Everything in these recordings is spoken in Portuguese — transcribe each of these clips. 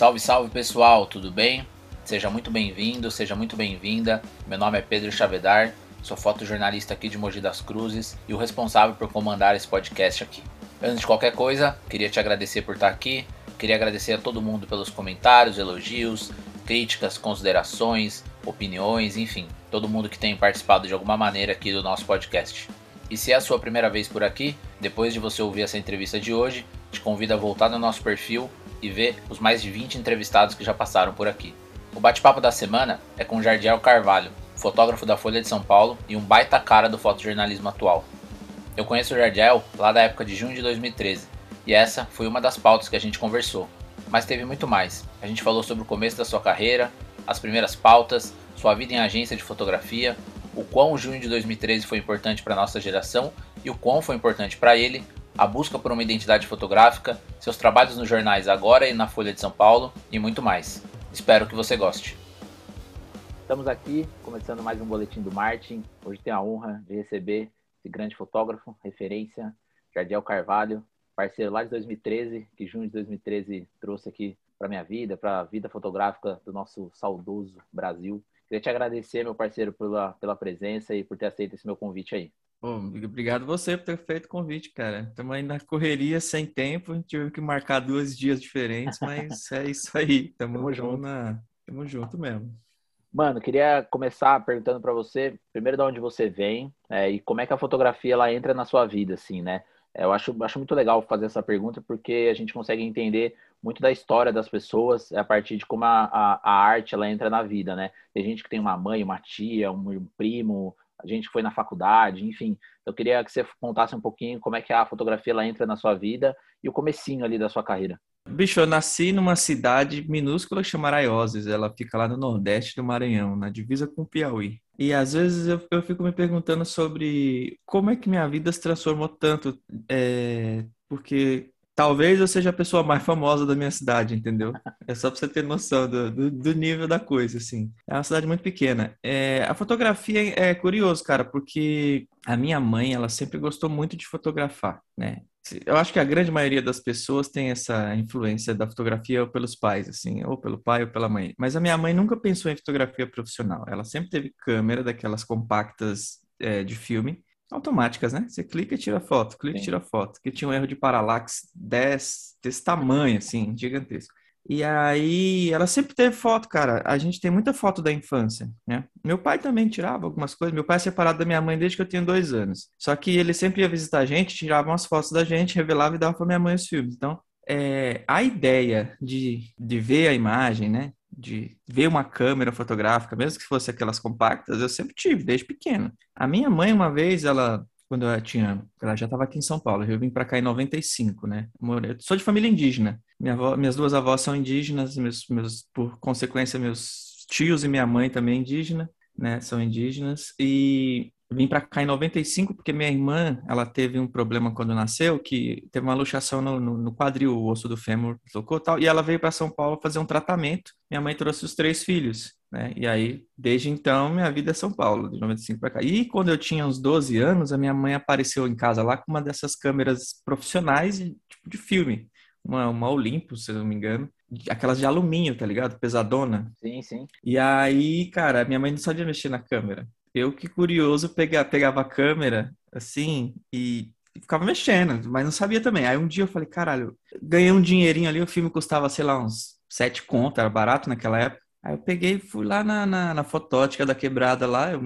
Salve, salve pessoal, tudo bem? Seja muito bem-vindo, seja muito bem-vinda. Meu nome é Pedro Chavedar, sou fotojornalista aqui de Mogi das Cruzes e o responsável por comandar esse podcast aqui. Antes de qualquer coisa, queria te agradecer por estar aqui, queria agradecer a todo mundo pelos comentários, elogios, críticas, considerações, opiniões, enfim, todo mundo que tem participado de alguma maneira aqui do nosso podcast. E se é a sua primeira vez por aqui, depois de você ouvir essa entrevista de hoje, te convido a voltar no nosso perfil e ver os mais de 20 entrevistados que já passaram por aqui. O bate-papo da semana é com Jardiel Carvalho, fotógrafo da Folha de São Paulo e um baita cara do fotojornalismo atual. Eu conheço o Jardiel lá da época de junho de 2013 e essa foi uma das pautas que a gente conversou. Mas teve muito mais. A gente falou sobre o começo da sua carreira, as primeiras pautas, sua vida em agência de fotografia, o quão o junho de 2013 foi importante para nossa geração e o quão foi importante para ele a busca por uma identidade fotográfica, seus trabalhos nos jornais agora e na Folha de São Paulo e muito mais. Espero que você goste. Estamos aqui começando mais um boletim do Martin. Hoje tenho a honra de receber esse grande fotógrafo, referência, Jardiel Carvalho, parceiro lá de 2013, que junho de 2013 trouxe aqui para minha vida, para a vida fotográfica do nosso saudoso Brasil. Queria te agradecer, meu parceiro, pela, pela presença e por ter aceito esse meu convite aí. Obrigado você por ter feito o convite, cara. Estamos aí na correria, sem tempo, tive que marcar dois dias diferentes, mas é isso aí. Estamos junto. Na... Tamo junto mesmo. Mano, queria começar perguntando para você, primeiro de onde você vem é, e como é que a fotografia ela entra na sua vida, assim, né? É, eu acho, acho muito legal fazer essa pergunta porque a gente consegue entender muito da história das pessoas a partir de como a, a, a arte ela entra na vida, né? Tem gente que tem uma mãe, uma tia, um primo, a gente foi na faculdade, enfim. Eu queria que você contasse um pouquinho como é que a fotografia ela entra na sua vida e o comecinho ali da sua carreira. Bicho, eu nasci numa cidade minúscula chamada Aioses. Ela fica lá no nordeste do Maranhão, na divisa com o Piauí. E às vezes eu, eu fico me perguntando sobre como é que minha vida se transformou tanto. É, porque talvez eu seja a pessoa mais famosa da minha cidade, entendeu? É só pra você ter noção do, do, do nível da coisa, assim. É uma cidade muito pequena. É, a fotografia é curioso, cara, porque a minha mãe, ela sempre gostou muito de fotografar, né? Eu acho que a grande maioria das pessoas tem essa influência da fotografia pelos pais, assim, ou pelo pai ou pela mãe. Mas a minha mãe nunca pensou em fotografia profissional. Ela sempre teve câmera daquelas compactas é, de filme automáticas, né? Você clica e tira foto, clica Sim. e tira foto. Que tinha um erro de paralaxe desse, desse tamanho, assim, gigantesco. E aí, ela sempre teve foto, cara. A gente tem muita foto da infância, né? Meu pai também tirava algumas coisas. Meu pai é separado da minha mãe desde que eu tinha dois anos. Só que ele sempre ia visitar a gente, tirava umas fotos da gente, revelava e dava pra minha mãe os filmes. Então, é, a ideia de, de ver a imagem, né? De ver uma câmera fotográfica, mesmo que fosse aquelas compactas, eu sempre tive, desde pequeno. A minha mãe, uma vez, ela, quando eu tinha, ela já estava aqui em São Paulo, eu vim para cá em 95, né? Eu sou de família indígena. Minha avó, minhas duas avós são indígenas, meus, meus, por consequência, meus tios e minha mãe também indígena, né? São indígenas. E vim para cá em 95 porque minha irmã ela teve um problema quando nasceu que teve uma luxação no, no, no quadril o osso do fêmur tocou tal e ela veio para São Paulo fazer um tratamento minha mãe trouxe os três filhos né e aí desde então minha vida é São Paulo de 95 para cá e quando eu tinha uns 12 anos a minha mãe apareceu em casa lá com uma dessas câmeras profissionais de, tipo de filme uma, uma Olympus, se eu não me engano, aquelas de alumínio, tá ligado? Pesadona. Sim, sim. E aí, cara, minha mãe não sabia mexer na câmera eu que curioso pegava, a câmera assim e ficava mexendo, mas não sabia também. Aí um dia eu falei, caralho, ganhei um dinheirinho ali, o filme custava, sei lá, uns sete contos, era barato naquela época. Aí eu peguei e fui lá na, na, na, fotótica da quebrada lá, eu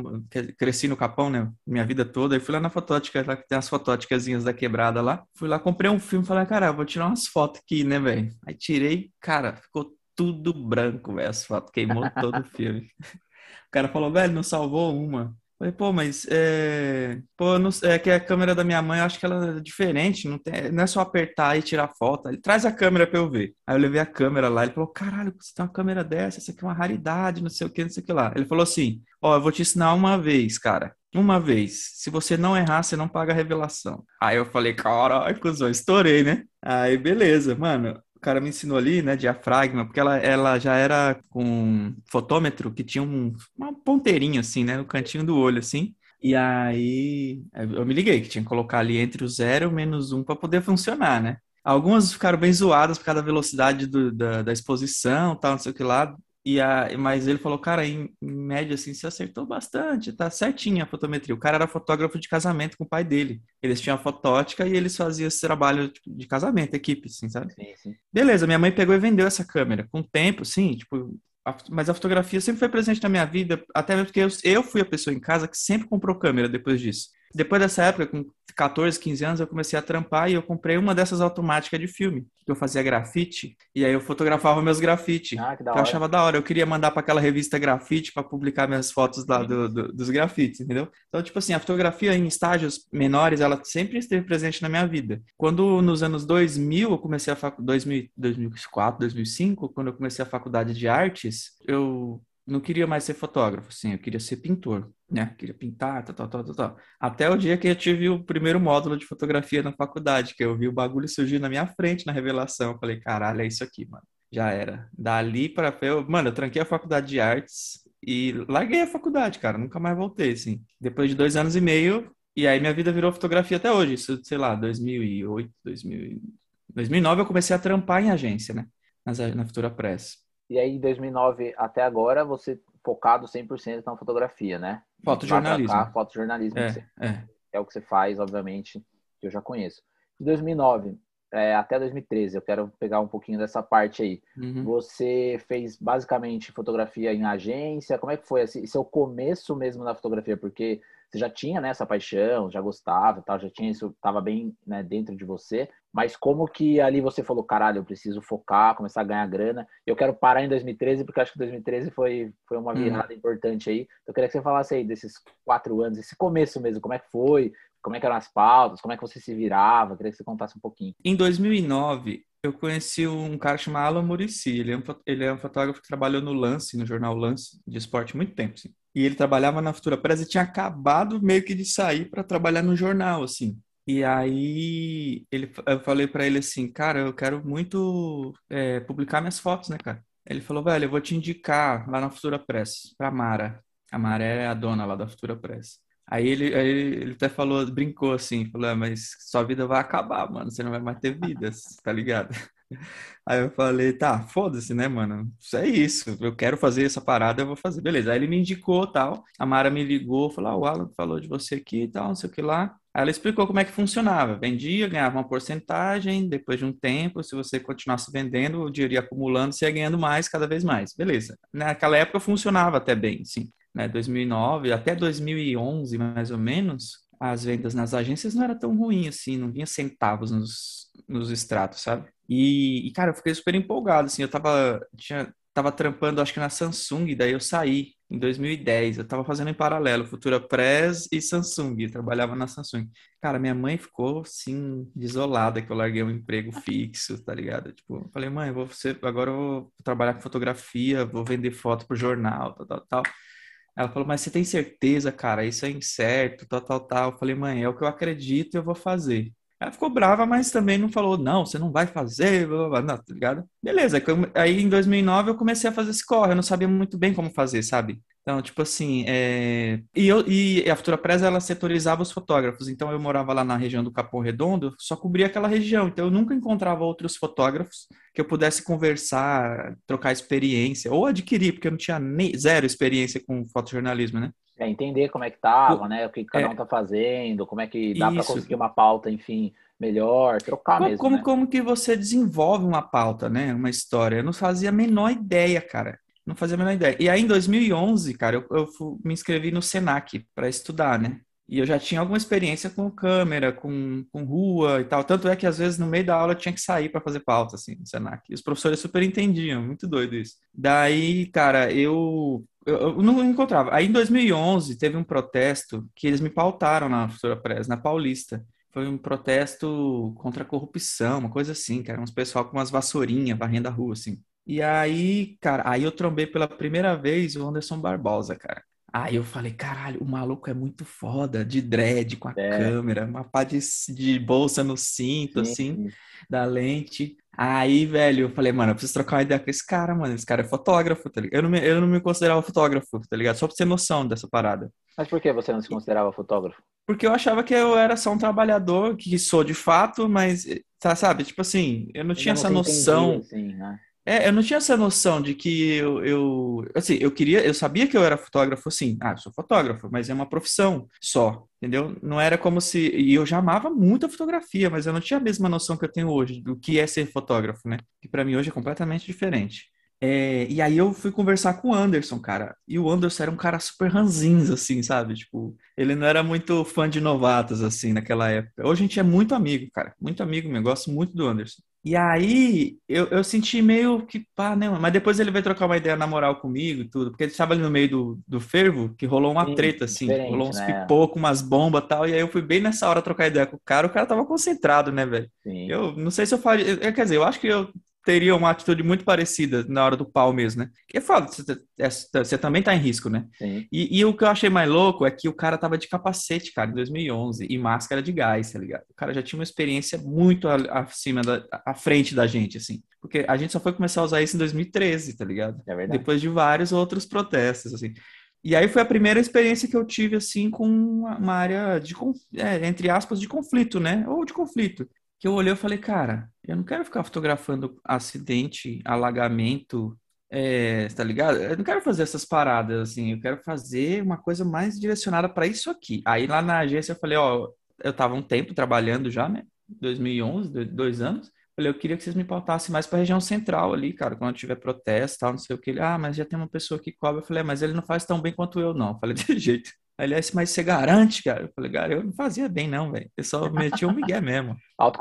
cresci no Capão, né, minha vida toda, aí fui lá na fotótica, lá que tem as fotóticazinhas da quebrada lá, fui lá, comprei um filme, falei, cara, vou tirar umas fotos aqui, né, velho? Aí tirei, cara, ficou tudo branco, velho, as fotos, queimou todo o filme cara falou, velho, não salvou uma. Falei, pô, mas é, pô, não, é que a câmera da minha mãe, eu acho que ela é diferente, não, tem, não é só apertar e tirar foto. Ele traz a câmera pra eu ver. Aí eu levei a câmera lá, ele falou, caralho, você tem uma câmera dessa, essa aqui é uma raridade, não sei o que, não sei o que lá. Ele falou assim, ó, eu vou te ensinar uma vez, cara. Uma vez. Se você não errar, você não paga a revelação. Aí eu falei, caralho, cuzão, estourei, né? Aí, beleza, mano cara me ensinou ali, né, diafragma, porque ela, ela já era com fotômetro que tinha um, uma ponteirinha assim, né, no cantinho do olho, assim. E aí eu me liguei que tinha que colocar ali entre o zero e o menos um para poder funcionar, né? Algumas ficaram bem zoadas por causa da velocidade do, da, da exposição, tal, não sei o que lá. E a, mas ele falou, cara, em, em média, assim, você acertou bastante, tá certinha a fotometria. O cara era fotógrafo de casamento com o pai dele. Eles tinham a fotótica e eles faziam esse trabalho tipo, de casamento, equipe, assim, sabe? Sim, sim. Beleza, minha mãe pegou e vendeu essa câmera. Com o tempo, sim, tipo, a, mas a fotografia sempre foi presente na minha vida, até mesmo porque eu, eu fui a pessoa em casa que sempre comprou câmera depois disso. Depois dessa época, com 14, 15 anos, eu comecei a trampar e eu comprei uma dessas automáticas de filme. Que eu fazia grafite e aí eu fotografava meus grafites. Ah, que, que eu achava da hora. Eu queria mandar para aquela revista Grafite para publicar minhas fotos lá do, do, dos grafites, entendeu? Então, tipo assim, a fotografia em estágios menores, ela sempre esteve presente na minha vida. Quando nos anos 2000, eu comecei a faculdade, 2004, 2005, quando eu comecei a faculdade de artes, eu não queria mais ser fotógrafo, assim, eu queria ser pintor, né? Queria pintar, tal, tal, tal, tal, tal. Até o dia que eu tive o primeiro módulo de fotografia na faculdade, que eu vi o bagulho surgir na minha frente na revelação. Eu falei, caralho, é isso aqui, mano. Já era. Dali para eu, mano, eu tranquei a faculdade de artes e larguei a faculdade, cara. Nunca mais voltei, assim. Depois de dois anos e meio, e aí minha vida virou fotografia até hoje. Isso, sei lá, 2008, 2000... 2009 eu comecei a trampar em agência, né? Na Futura Press. E aí, em 2009 até agora, você focado 100% na fotografia, né? Fotojornalismo. Cá, fotojornalismo. É, é. é o que você faz, obviamente, que eu já conheço. De 2009 é, até 2013, eu quero pegar um pouquinho dessa parte aí. Uhum. Você fez basicamente fotografia em agência? Como é que foi esse seu começo mesmo na fotografia? Porque você já tinha né, essa paixão, já gostava, tal, já tinha isso, estava bem né, dentro de você. Mas como que ali você falou, caralho, eu preciso focar, começar a ganhar grana. Eu quero parar em 2013 porque acho que 2013 foi foi uma virada hum. importante aí. Então, eu queria que você falasse aí desses quatro anos, esse começo mesmo, como é que foi, como é que eram as pautas, como é que você se virava. Eu queria que você contasse um pouquinho. Em 2009 eu conheci um cara chamado Alan Murici. Ele é, um, ele é um fotógrafo que trabalhou no Lance, no jornal Lance de esporte, muito tempo, assim. E ele trabalhava na Futura Press e tinha acabado meio que de sair para trabalhar no jornal, assim. E aí ele, eu falei para ele assim, cara, eu quero muito é, publicar minhas fotos, né, cara? Ele falou, velho, eu vou te indicar lá na Futura Press, pra Mara. A Mara é a dona lá da Futura Press. Aí ele, aí ele até falou, brincou assim, falou, ah, mas sua vida vai acabar, mano, você não vai mais ter vidas, tá ligado? Aí eu falei, tá, foda-se, né, mano? Isso é isso. Eu quero fazer essa parada, eu vou fazer. Beleza. Aí ele me indicou tal. A Mara me ligou, falou: ah, o Alan falou de você aqui e tal, não sei o que lá. Aí ela explicou como é que funcionava. Vendia, ganhava uma porcentagem, depois de um tempo, se você continuasse vendendo, o dinheiro ia acumulando, você ia ganhando mais, cada vez mais. Beleza. Naquela época funcionava até bem, sim. Né, 2009 até 2011, mais ou menos, as vendas nas agências não era tão ruim assim, não vinha centavos nos, nos extratos, sabe? E, e, cara, eu fiquei super empolgado, assim, eu tava, tinha, tava trampando, acho que na Samsung, daí eu saí em 2010, eu tava fazendo em paralelo, Futura Press e Samsung, eu trabalhava na Samsung. Cara, minha mãe ficou, assim, desolada que eu larguei um emprego fixo, tá ligado? Tipo, falei, mãe, vou ser, agora eu vou trabalhar com fotografia, vou vender foto pro jornal, tal, tal, tal. Ela falou, mas você tem certeza, cara? Isso é incerto, tal, tal, tal. Eu falei, mãe, é o que eu acredito e eu vou fazer. Ela ficou brava, mas também não falou, não, você não vai fazer, blá, blá, blá. tá ligado? Beleza, aí em 2009 eu comecei a fazer esse corre, eu não sabia muito bem como fazer, sabe? Então, tipo assim, é... e, eu, e a Futura Presa, ela setorizava os fotógrafos, então eu morava lá na região do Capão Redondo, só cobria aquela região, então eu nunca encontrava outros fotógrafos que eu pudesse conversar, trocar experiência, ou adquirir, porque eu não tinha nem, zero experiência com fotojornalismo, né? É, entender como é que tava, o, né? O que cada é, um tá fazendo, como é que dá para conseguir uma pauta, enfim, melhor, trocar como, mesmo. Como, né? como que você desenvolve uma pauta, né? Uma história. Eu não fazia a menor ideia, cara. Não fazia a menor ideia. E aí, em 2011, cara, eu, eu me inscrevi no Senac para estudar, né? E eu já tinha alguma experiência com câmera, com, com rua e tal. Tanto é que, às vezes, no meio da aula, eu tinha que sair para fazer pauta, assim, no Senac. E os professores super entendiam, muito doido isso. Daí, cara, eu eu, não encontrava. Aí em 2011 teve um protesto que eles me pautaram na Futura Press, na Paulista. Foi um protesto contra a corrupção, uma coisa assim, que era uns pessoal com umas vassourinhas varrendo a rua, assim. E aí, cara, aí eu trombei pela primeira vez o Anderson Barbosa, cara. Aí eu falei, caralho, o maluco é muito foda, de dread, com a é. câmera, uma pá de, de bolsa no cinto, sim, assim, sim. da lente. Aí, velho, eu falei, mano, eu preciso trocar uma ideia com esse cara, mano. Esse cara é fotógrafo, tá ligado? Eu não me, eu não me considerava fotógrafo, tá ligado? Só pra ter noção dessa parada. Mas por que você não se considerava fotógrafo? Porque eu achava que eu era só um trabalhador, que sou de fato, mas, tá, sabe? Tipo assim, eu não tinha essa noção. Assim, né? É, eu não tinha essa noção de que eu, eu, assim, eu queria, eu sabia que eu era fotógrafo, assim, ah, sou fotógrafo, mas é uma profissão só, entendeu? Não era como se, e eu já amava muito a fotografia, mas eu não tinha a mesma noção que eu tenho hoje do que é ser fotógrafo, né? Que para mim hoje é completamente diferente. É, e aí eu fui conversar com o Anderson, cara. E o Anderson era um cara super ranzinho, assim, sabe? Tipo, ele não era muito fã de novatos, assim, naquela época. Hoje a gente é muito amigo, cara. Muito amigo mesmo. Gosto muito do Anderson. E aí eu, eu senti meio que pá, né? Mas depois ele veio trocar uma ideia na moral comigo e tudo, porque ele estava ali no meio do, do fervo, que rolou uma Sim, treta, assim, rolou uns né? pipocos, umas bombas e tal. E aí eu fui bem nessa hora trocar ideia com o cara, o cara tava concentrado, né, velho? Eu não sei se eu faria. Quer dizer, eu acho que eu teria uma atitude muito parecida na hora do pau mesmo, né? Que é foda, você, é, você também tá em risco, né? E, e, o que eu achei mais louco é que o cara tava de capacete, cara, em 2011, e máscara de gás, tá ligado? O cara já tinha uma experiência muito acima, da, à frente da gente, assim. Porque a gente só foi começar a usar isso em 2013, tá ligado? É verdade. Depois de vários outros protestos, assim. E aí foi a primeira experiência que eu tive, assim, com uma área de, é, entre aspas, de conflito, né? Ou de conflito que eu olhei e falei, cara, eu não quero ficar fotografando acidente, alagamento, é, tá ligado? Eu não quero fazer essas paradas, assim, eu quero fazer uma coisa mais direcionada para isso aqui. Aí lá na agência eu falei, ó, eu tava um tempo trabalhando já, né? 2011, dois anos. Falei, eu queria que vocês me pautassem mais para a região central ali, cara, quando tiver protesto, tal, não sei o que. Ele, ah, mas já tem uma pessoa que cobra. Eu falei, é, mas ele não faz tão bem quanto eu, não. Eu falei, de jeito. Aliás, mas você garante, cara? Eu falei, cara, eu não fazia bem, não, velho. Eu só metia um migué mesmo.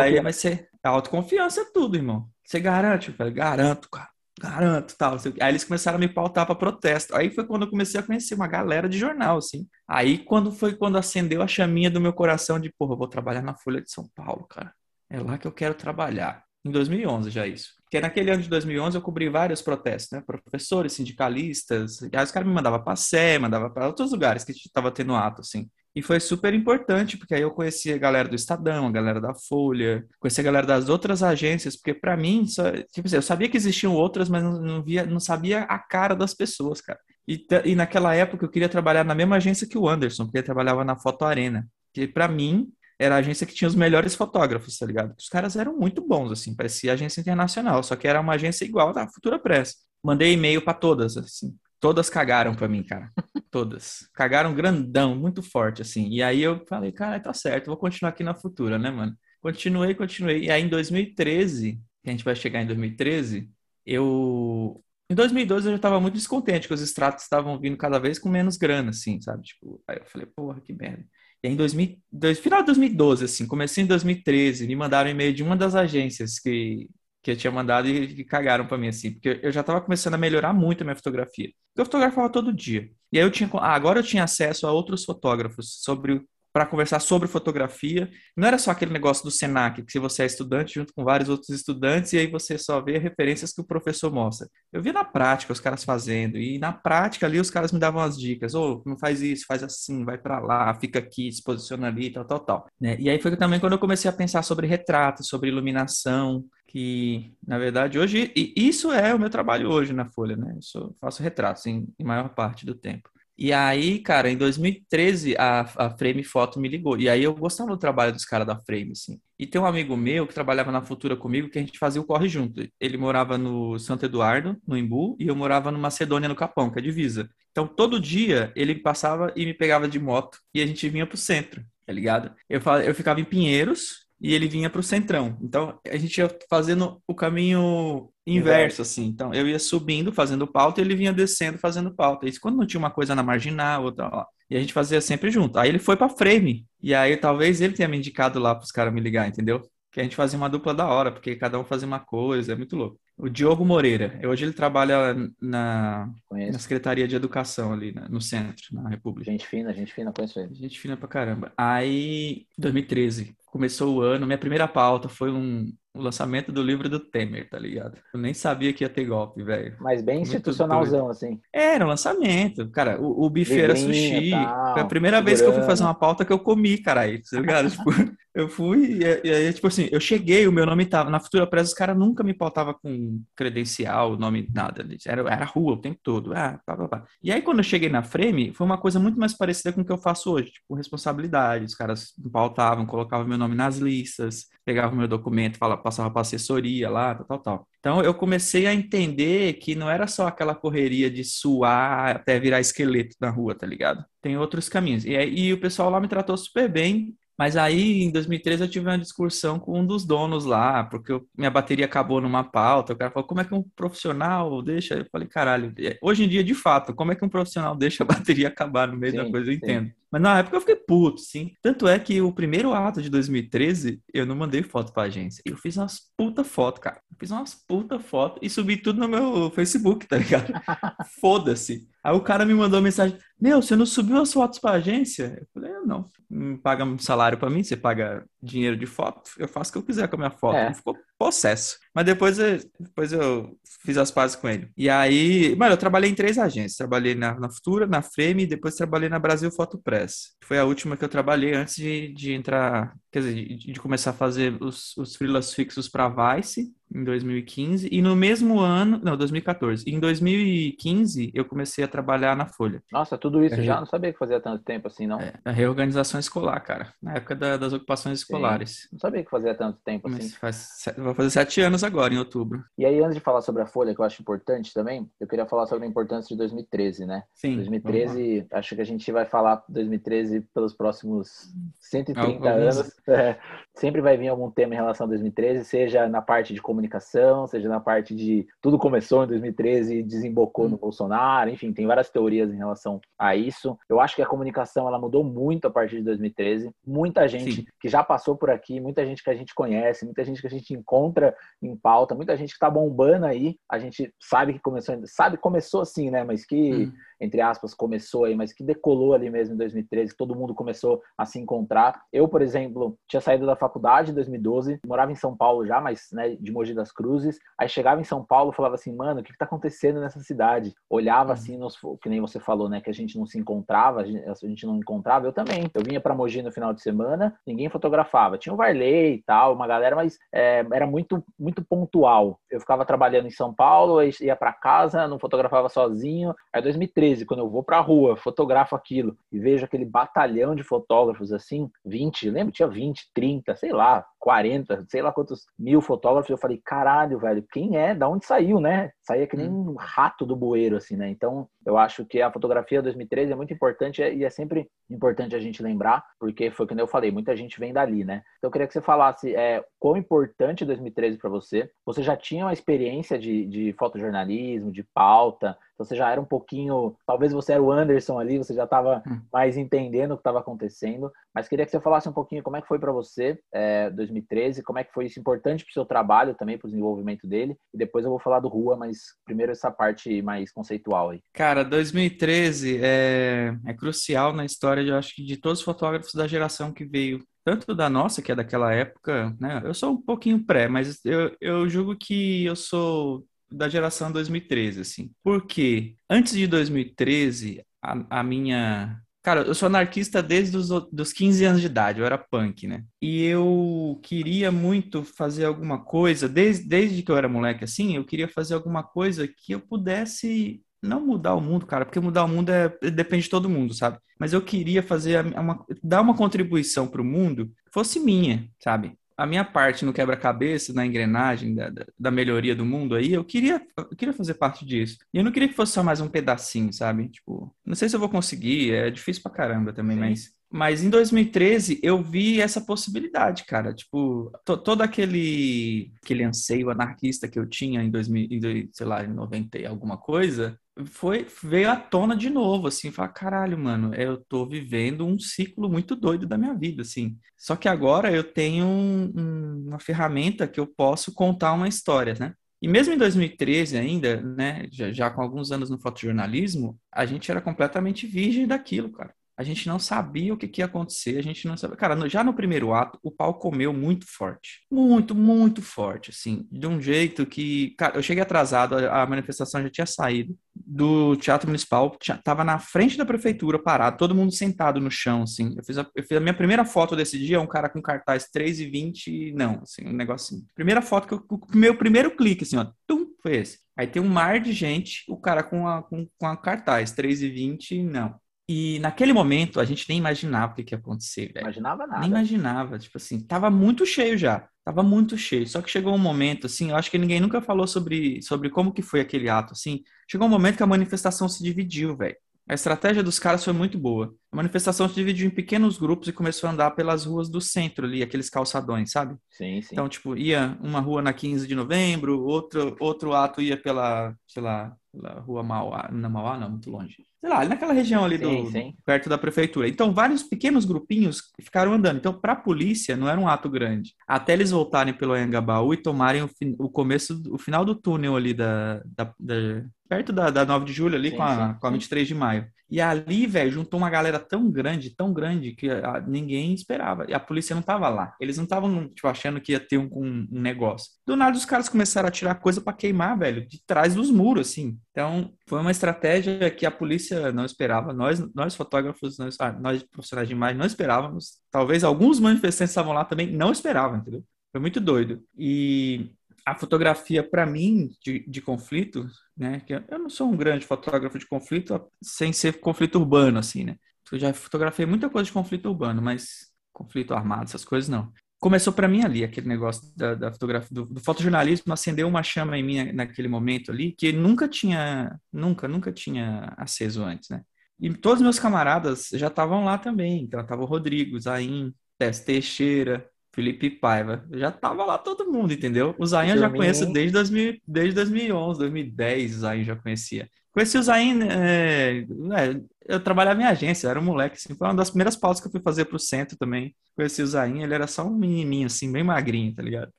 Aí, mas você. Autoconfiança é tudo, irmão. Você garante? Eu falei, garanto, cara. Garanto, tal. Aí eles começaram a me pautar para protesto. Aí foi quando eu comecei a conhecer uma galera de jornal, assim. Aí quando foi quando acendeu a chaminha do meu coração de, porra, eu vou trabalhar na Folha de São Paulo, cara. É lá que eu quero trabalhar. Em 2011 já isso. Porque naquele ano de 2011 eu cobri vários protestos, né? Professores, sindicalistas, aí os caras me mandavam para Sé, mandava para outros lugares que estava tendo ato, assim. E foi super importante, porque aí eu conheci a galera do Estadão, a galera da Folha, conheci a galera das outras agências, porque para mim, só, tipo assim, eu sabia que existiam outras, mas não, não, via, não sabia a cara das pessoas, cara. E, e naquela época eu queria trabalhar na mesma agência que o Anderson, porque ele trabalhava na Foto Arena. Que para mim era a agência que tinha os melhores fotógrafos, tá ligado? Os caras eram muito bons, assim, parecia agência internacional, só que era uma agência igual da Futura Press. Mandei e-mail para todas, assim. Todas cagaram para mim, cara. Todas. Cagaram grandão, muito forte, assim. E aí eu falei, cara, tá certo, vou continuar aqui na Futura, né, mano? Continuei, continuei. E aí em 2013, que a gente vai chegar em 2013, eu em 2012 eu já estava muito descontente que os extratos estavam vindo cada vez com menos grana, assim, sabe? Tipo, aí eu falei, porra, que merda. E em 2000, final de 2012, assim, comecei em 2013, me mandaram um e-mail de uma das agências que, que eu tinha mandado e, e cagaram para mim, assim, porque eu já estava começando a melhorar muito a minha fotografia. Eu fotografava todo dia. E aí eu tinha, ah, agora eu tinha acesso a outros fotógrafos sobre para conversar sobre fotografia. Não era só aquele negócio do Senac, que se você é estudante junto com vários outros estudantes e aí você só vê referências que o professor mostra. Eu via na prática os caras fazendo e na prática ali os caras me davam as dicas, ou oh, não faz isso, faz assim, vai para lá, fica aqui, se posiciona ali, tal, tal, tal. Né? E aí foi também quando eu comecei a pensar sobre retrato, sobre iluminação, que na verdade hoje e isso é o meu trabalho hoje na Folha, né? Eu sou, faço retratos em, em maior parte do tempo. E aí, cara, em 2013, a, a Frame Foto me ligou. E aí eu gostava do trabalho dos caras da Frame, assim. E tem um amigo meu que trabalhava na Futura comigo, que a gente fazia o corre junto. Ele morava no Santo Eduardo, no Imbu, e eu morava no Macedônia, no Capão, que é divisa. Então, todo dia, ele passava e me pegava de moto, e a gente vinha pro centro, tá ligado? Eu, eu ficava em Pinheiros, e ele vinha para o centrão. Então a gente ia fazendo o caminho inverso, assim. Então eu ia subindo fazendo pauta e ele vinha descendo fazendo pauta. Isso quando não tinha uma coisa na marginal, outra lá. E a gente fazia sempre junto. Aí ele foi para frame. E aí talvez ele tenha me indicado lá para os caras me ligar, entendeu? Que a gente fazia uma dupla da hora, porque cada um fazia uma coisa, é muito louco. O Diogo Moreira, hoje ele trabalha na, na Secretaria de Educação ali né, no centro, na República. Gente fina, gente fina, conheço ele. Gente fina pra caramba. Aí, 2013, começou o ano, minha primeira pauta foi um, o lançamento do livro do Temer, tá ligado? Eu nem sabia que ia ter golpe, velho. Mas bem Muito institucionalzão, doido. assim. Era um lançamento. Cara, o, o buffet era sushi. Tal, foi a primeira vez que eu fui fazer uma pauta que eu comi, caralho, tá ligado? tipo, Eu fui, e aí, tipo assim, eu cheguei, o meu nome tava. Na Futura Press, os caras nunca me pautavam com credencial, nome, nada. Era, era rua o tempo todo. Ah, pá, pá, pá. E aí, quando eu cheguei na Frame, foi uma coisa muito mais parecida com o que eu faço hoje, tipo, responsabilidade. Os caras pautavam, colocavam meu nome nas listas, pegavam meu documento, fala, passava pra assessoria lá, tal, tal, tal. Então, eu comecei a entender que não era só aquela correria de suar até virar esqueleto na rua, tá ligado? Tem outros caminhos. E, e o pessoal lá me tratou super bem. Mas aí, em 2013, eu tive uma discussão com um dos donos lá, porque eu, minha bateria acabou numa pauta. O cara falou, como é que um profissional deixa? Eu falei, caralho, é, hoje em dia, de fato, como é que um profissional deixa a bateria acabar no meio sim, da coisa? Eu sim. entendo. Mas na época eu fiquei puto, sim. Tanto é que o primeiro ato de 2013, eu não mandei foto pra agência. Eu fiz umas puta foto, cara. Eu fiz umas puta foto e subi tudo no meu Facebook, tá ligado? Foda-se. Aí o cara me mandou uma mensagem: Meu, você não subiu as fotos pra agência? Eu falei: Não, não paga um salário pra mim, você paga dinheiro de foto, eu faço o que eu quiser com a minha foto. É. Ficou possesso. Mas depois eu, depois eu fiz as pazes com ele. E aí, mano, eu trabalhei em três agências. Trabalhei na, na Futura, na Frame e depois trabalhei na Brasil Photo Press. Foi a última que eu trabalhei antes de, de entrar, quer dizer, de, de começar a fazer os, os freelas fixos para Vice em 2015 e no mesmo ano, não, 2014. Em 2015 eu comecei a trabalhar na Folha. Nossa, tudo isso é, já não sabia que fazia tanto tempo assim, não. É, a reorganização escolar, cara, na época da, das ocupações escolares. Sim, não sabia que fazia tanto tempo Mas assim. Faz, vai fazer sete anos agora, em outubro. E aí, antes de falar sobre a Folha, que eu acho importante também, eu queria falar sobre a importância de 2013, né? Sim. 2013, acho que a gente vai falar 2013 pelos próximos 130 Alguns... anos. É, sempre vai vir algum tema em relação a 2013, seja na parte de comunicação, seja na parte de tudo começou em 2013 e desembocou hum. no Bolsonaro, enfim, tem várias teorias em relação a isso. Eu acho que a comunicação ela mudou muito a partir de 2013. Muita gente Sim. que já passou por aqui, muita gente que a gente conhece, muita gente que a gente encontra em pauta, muita gente que está bombando aí, a gente sabe que começou, sabe começou assim, né, mas que hum entre aspas, começou aí, mas que decolou ali mesmo em 2013, que todo mundo começou a se encontrar. Eu, por exemplo, tinha saído da faculdade em 2012, morava em São Paulo já, mas né, de Mogi das Cruzes. Aí chegava em São Paulo, falava assim, mano, o que, que tá acontecendo nessa cidade? Olhava assim, nos, que nem você falou, né, que a gente não se encontrava, a gente, a gente não encontrava. Eu também. Eu vinha para Mogi no final de semana, ninguém fotografava. Tinha o Varley e tal, uma galera, mas é, era muito, muito pontual. Eu ficava trabalhando em São Paulo, ia para casa, não fotografava sozinho. Aí 2013 13, quando eu vou para a rua, fotografo aquilo e vejo aquele batalhão de fotógrafos assim, 20, lembro, tinha 20, 30, sei lá, 40, sei lá quantos mil fotógrafos, eu falei, caralho, velho, quem é? Da onde saiu, né? Saía que nem hum. um rato do bueiro, assim, né? Então, eu acho que a fotografia 2013 é muito importante e é sempre importante a gente lembrar, porque foi como eu falei, muita gente vem dali, né? Então, eu queria que você falasse é, quão importante 2013 para você. Você já tinha uma experiência de, de fotojornalismo, de pauta, então você já era um pouquinho, talvez você era o Anderson ali, você já estava hum. mais entendendo o que estava acontecendo, mas queria que você falasse um pouquinho como é que foi para você é, 2013, como é que foi isso importante para o seu trabalho também, para o desenvolvimento dele, e depois eu vou falar do Rua, mas primeiro essa parte mais conceitual aí. Cara, 2013 é, é crucial na história, eu acho que de todos os fotógrafos da geração que veio tanto da nossa, que é daquela época, né? Eu sou um pouquinho pré, mas eu, eu julgo que eu sou da geração 2013, assim. Porque antes de 2013, a, a minha. Cara, eu sou anarquista desde os dos 15 anos de idade, eu era punk, né? E eu queria muito fazer alguma coisa, desde, desde que eu era moleque assim, eu queria fazer alguma coisa que eu pudesse não mudar o mundo, cara, porque mudar o mundo é, depende de todo mundo, sabe? Mas eu queria fazer uma, dar uma contribuição para o mundo que fosse minha, sabe? A minha parte no quebra-cabeça, na engrenagem da, da, melhoria do mundo aí, eu queria, eu queria fazer parte disso. E eu não queria que fosse só mais um pedacinho, sabe? Tipo, não sei se eu vou conseguir, é difícil pra caramba também, Sim. mas. Mas em 2013 eu vi essa possibilidade, cara. Tipo, to, todo aquele, aquele anseio anarquista que eu tinha em 2000, em, sei lá, em 90 e alguma coisa, foi veio à tona de novo, assim, falar, caralho, mano, eu tô vivendo um ciclo muito doido da minha vida, assim. Só que agora eu tenho um, uma ferramenta que eu posso contar uma história, né? E mesmo em 2013 ainda, né, já, já com alguns anos no fotojornalismo, a gente era completamente virgem daquilo, cara a gente não sabia o que, que ia acontecer, a gente não sabia. Cara, já no primeiro ato, o pau comeu muito forte. Muito, muito forte, assim. De um jeito que. Cara, eu cheguei atrasado, a manifestação já tinha saído do Teatro Municipal, tava na frente da prefeitura, parado, todo mundo sentado no chão, assim. Eu fiz a, eu fiz a minha primeira foto desse dia, um cara com cartaz 3 e 20, não, assim, um negocinho. Primeira foto que eu, o meu primeiro clique, assim, ó, tum, foi esse. Aí tem um mar de gente, o cara com a, com, com a cartaz 3 e 20, não. E naquele momento a gente nem imaginava o que, que ia acontecer, velho. Imaginava nada. Nem imaginava, tipo assim, tava muito cheio já. Tava muito cheio. Só que chegou um momento, assim, eu acho que ninguém nunca falou sobre, sobre como que foi aquele ato, assim. Chegou um momento que a manifestação se dividiu, velho. A estratégia dos caras foi muito boa. A manifestação se dividiu em pequenos grupos e começou a andar pelas ruas do centro ali, aqueles calçadões, sabe? Sim, sim. Então, tipo, ia uma rua na 15 de novembro, outro, outro ato ia pela, sei lá, pela rua Mauá, na Mauá não, muito longe. Sei lá, naquela região ali sim, do, sim. perto da prefeitura. Então, vários pequenos grupinhos ficaram andando. Então, para a polícia, não era um ato grande. Até eles voltarem pelo Anhangabaú e tomarem o, o começo, o final do túnel ali da, da, da perto da, da 9 de julho, ali sim, com, a, sim, com a 23 de maio. E ali, velho, juntou uma galera tão grande, tão grande, que a, a, ninguém esperava. E a polícia não tava lá. Eles não estavam, tipo, achando que ia ter um, um, um, negócio. Do nada, os caras começaram a tirar coisa para queimar, velho, de trás dos muros, assim. Então, foi uma estratégia que a polícia não esperava. Nós, nós fotógrafos, nós, ah, nós profissionais de imagem, não esperávamos. Talvez alguns manifestantes estavam lá também, não esperavam, entendeu? Foi muito doido. E a fotografia, para mim, de, de conflito, né? Que eu não sou um grande fotógrafo de conflito, sem ser conflito urbano, assim, né? Eu já fotografei muita coisa de conflito urbano, mas conflito armado, essas coisas não. Começou para mim ali aquele negócio da, da fotografia, do, do, fotojornalismo, acendeu uma chama em mim naquele momento ali que nunca tinha, nunca, nunca tinha aceso antes, né? E todos meus camaradas já estavam lá também. Então, tava o Rodrigo, Zain, Tess Teixeira, Felipe Paiva. Já tava lá todo mundo, entendeu? O Zayn eu já conheço desde, 2000, desde 2011, 2010, o Zayn já conhecia. Conheci o Zayn, é, é, eu trabalhava em agência, era um moleque, assim, foi uma das primeiras pautas que eu fui fazer pro centro também. Conheci o Zayn, ele era só um menininho, assim, bem magrinho, tá ligado?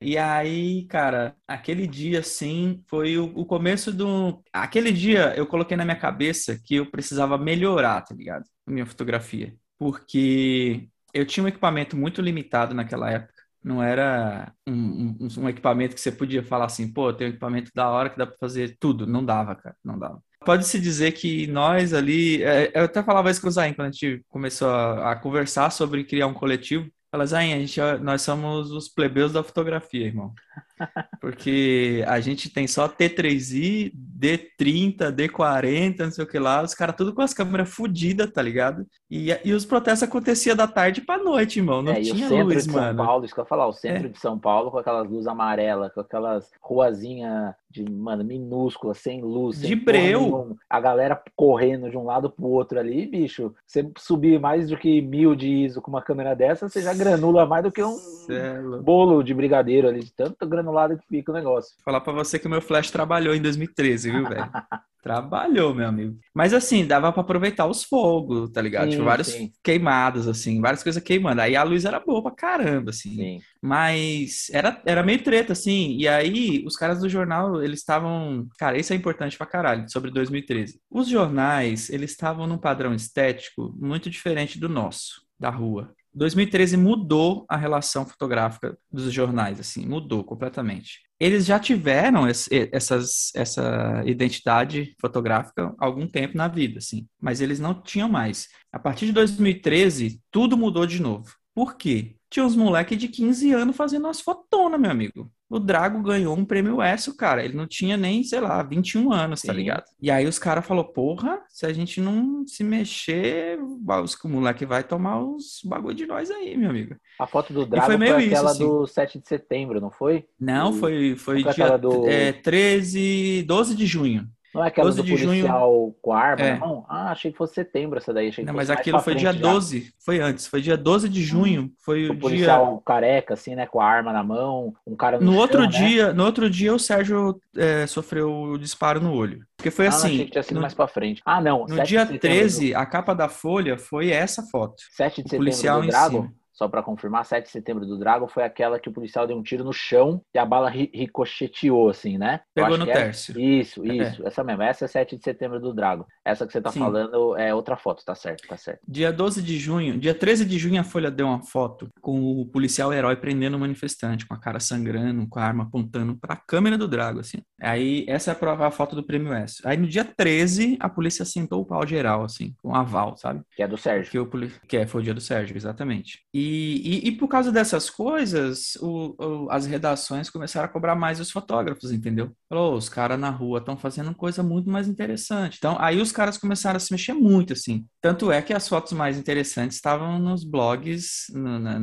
E aí, cara, aquele dia, assim, foi o, o começo do... Aquele dia eu coloquei na minha cabeça que eu precisava melhorar, tá ligado? A minha fotografia. Porque eu tinha um equipamento muito limitado naquela época. Não era um, um, um, equipamento que você podia falar assim, pô, tem um equipamento da hora que dá para fazer tudo. Não dava, cara, não dava. Pode-se dizer que nós ali. É, eu até falava isso com o Zayn quando a gente começou a, a conversar sobre criar um coletivo. Fala, Zayn, a gente, nós somos os plebeus da fotografia, irmão. Porque a gente tem só T3i, D30, D40, não sei o que lá, os caras tudo com as câmeras fodidas, tá ligado? E, e os protestos aconteciam da tarde pra noite, irmão. Não é, tinha luz, mano. o centro de São Paulo, isso que eu ia falar, o centro é. de São Paulo com aquelas luzes amarelas, com aquelas ruazinhas de, mano, minúscula, sem luz, sem de breu. A galera correndo de um lado pro outro ali, bicho. Você subir mais do que mil de ISO com uma câmera dessa, você já granula mais do que um Celo. bolo de brigadeiro ali, de tanto granulado que fica o negócio. Vou falar pra você que o meu flash trabalhou em 2013, viu, velho? Trabalhou, meu amigo. Mas assim, dava para aproveitar os fogos, tá ligado? Sim, tipo, vários sim. queimados, assim, várias coisas queimando. Aí a luz era boa pra caramba, assim. Sim. Mas era, era meio treta, assim. E aí, os caras do jornal, eles estavam. Cara, isso é importante pra caralho, sobre 2013. Os jornais, eles estavam num padrão estético muito diferente do nosso, da rua. 2013 mudou a relação fotográfica dos jornais, assim, mudou completamente. Eles já tiveram esse, essas, essa identidade fotográfica há algum tempo na vida, assim, mas eles não tinham mais. A partir de 2013, tudo mudou de novo. Por quê? Tinha uns moleques de 15 anos fazendo umas fotonas, meu amigo. O Drago ganhou um prêmio ESSO, cara. Ele não tinha nem, sei lá, 21 anos, tá Sim. tá ligado? E aí os caras falaram, porra, se a gente não se mexer, o moleque vai tomar os bagulho de nós aí, meu amigo. A foto do Drago foi, meio foi aquela isso, assim. do 7 de setembro, não foi? Não, foi, foi dia do... é, 13, 12 de junho. Não é aquela do policial junho... com arma, é. não? Ah, achei que fosse setembro essa daí. Achei não, mas aquilo foi dia 12, já. foi antes, foi dia 12 de junho. Foi o, o policial dia... careca, assim, né, com a arma na mão, um cara no, no chão, outro né? dia, No outro dia, o Sérgio é, sofreu o disparo no olho. Porque foi ah, assim. Achei que tinha sido no... mais pra frente. Ah, não. No dia 13, a capa da Folha foi essa foto. 7 de setembro policial do Drago? Só para confirmar, 7 de setembro do Drago foi aquela que o policial deu um tiro no chão e a bala ricocheteou, assim, né? Pegou no tércio. É... Isso, é. isso, é. essa mesmo. Essa é 7 de setembro do Drago. Essa que você tá Sim. falando é outra foto, tá certo, tá certo. Dia 12 de junho, dia 13 de junho, a Folha deu uma foto com o policial herói prendendo o manifestante, com a cara sangrando, com a arma apontando pra câmera do Drago, assim. Aí, essa é a foto do Prêmio S. Aí, no dia 13, a polícia sentou o pau geral, assim, com aval, sabe? Que é do Sérgio. Que, o, que é, foi o dia do Sérgio, exatamente. E, e, e por causa dessas coisas, o, o, as redações começaram a cobrar mais os fotógrafos, entendeu? Falou, os caras na rua estão fazendo coisa muito mais interessante. Então, aí os caras começaram a se mexer muito, assim. Tanto é que as fotos mais interessantes estavam nos blogs, no, na,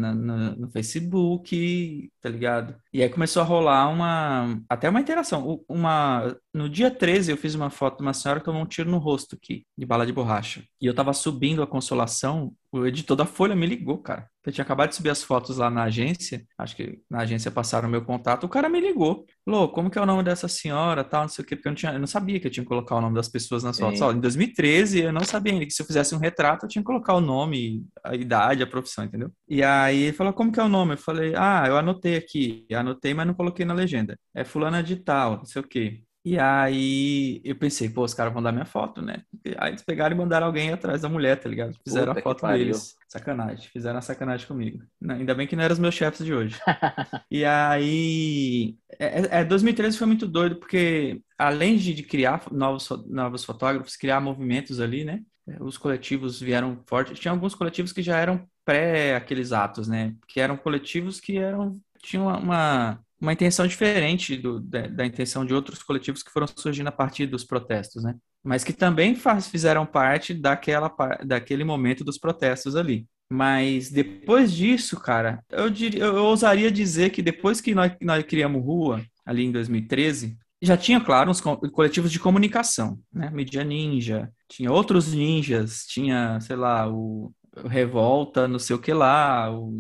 no Facebook, tá ligado? E aí começou a rolar uma, até uma interação. Uma, no dia 13 eu fiz uma foto de uma senhora que tomou um tiro no rosto aqui, de bala de borracha. E eu tava subindo a consolação, o editor da Folha me ligou, cara. Eu tinha acabado de subir as fotos lá na agência, acho que na agência passaram o meu contato, o cara me ligou. Falou, como que é o nome dessa senhora, tal, não sei o quê, porque eu não, tinha, eu não sabia que eu tinha que colocar o nome das pessoas nas fotos. Ó, em 2013 eu não sabia ainda que se eu fizesse um retrato eu tinha que colocar o nome, a idade, a profissão, entendeu? E aí ele falou, como que é o nome? Eu falei, ah, eu anotei aqui, anotei, mas não coloquei na legenda. É fulana de tal, não sei o quê. E aí eu pensei, pô, os caras vão dar minha foto, né? Aí eles pegaram e mandaram alguém atrás da mulher, tá ligado? Fizeram Puta a foto deles. Sacanagem, fizeram a sacanagem comigo. Ainda bem que não eram os meus chefes de hoje. e aí. É, é, 2013 foi muito doido, porque além de, de criar novos, novos fotógrafos, criar movimentos ali, né? É, os coletivos vieram fortes. Tinha alguns coletivos que já eram pré aqueles atos, né? Que eram coletivos que eram tinham uma, uma intenção diferente do, da, da, intenção de outros coletivos que foram surgindo a partir dos protestos, né? Mas que também faz, fizeram parte daquela, daquele momento dos protestos ali. Mas depois disso, cara, eu, diria, eu ousaria dizer que depois que nós, nós criamos Rua, ali em 2013, já tinha, claro, uns coletivos de comunicação, né? Media Ninja, tinha outros ninjas, tinha, sei lá, o revolta, não sei o que lá, o,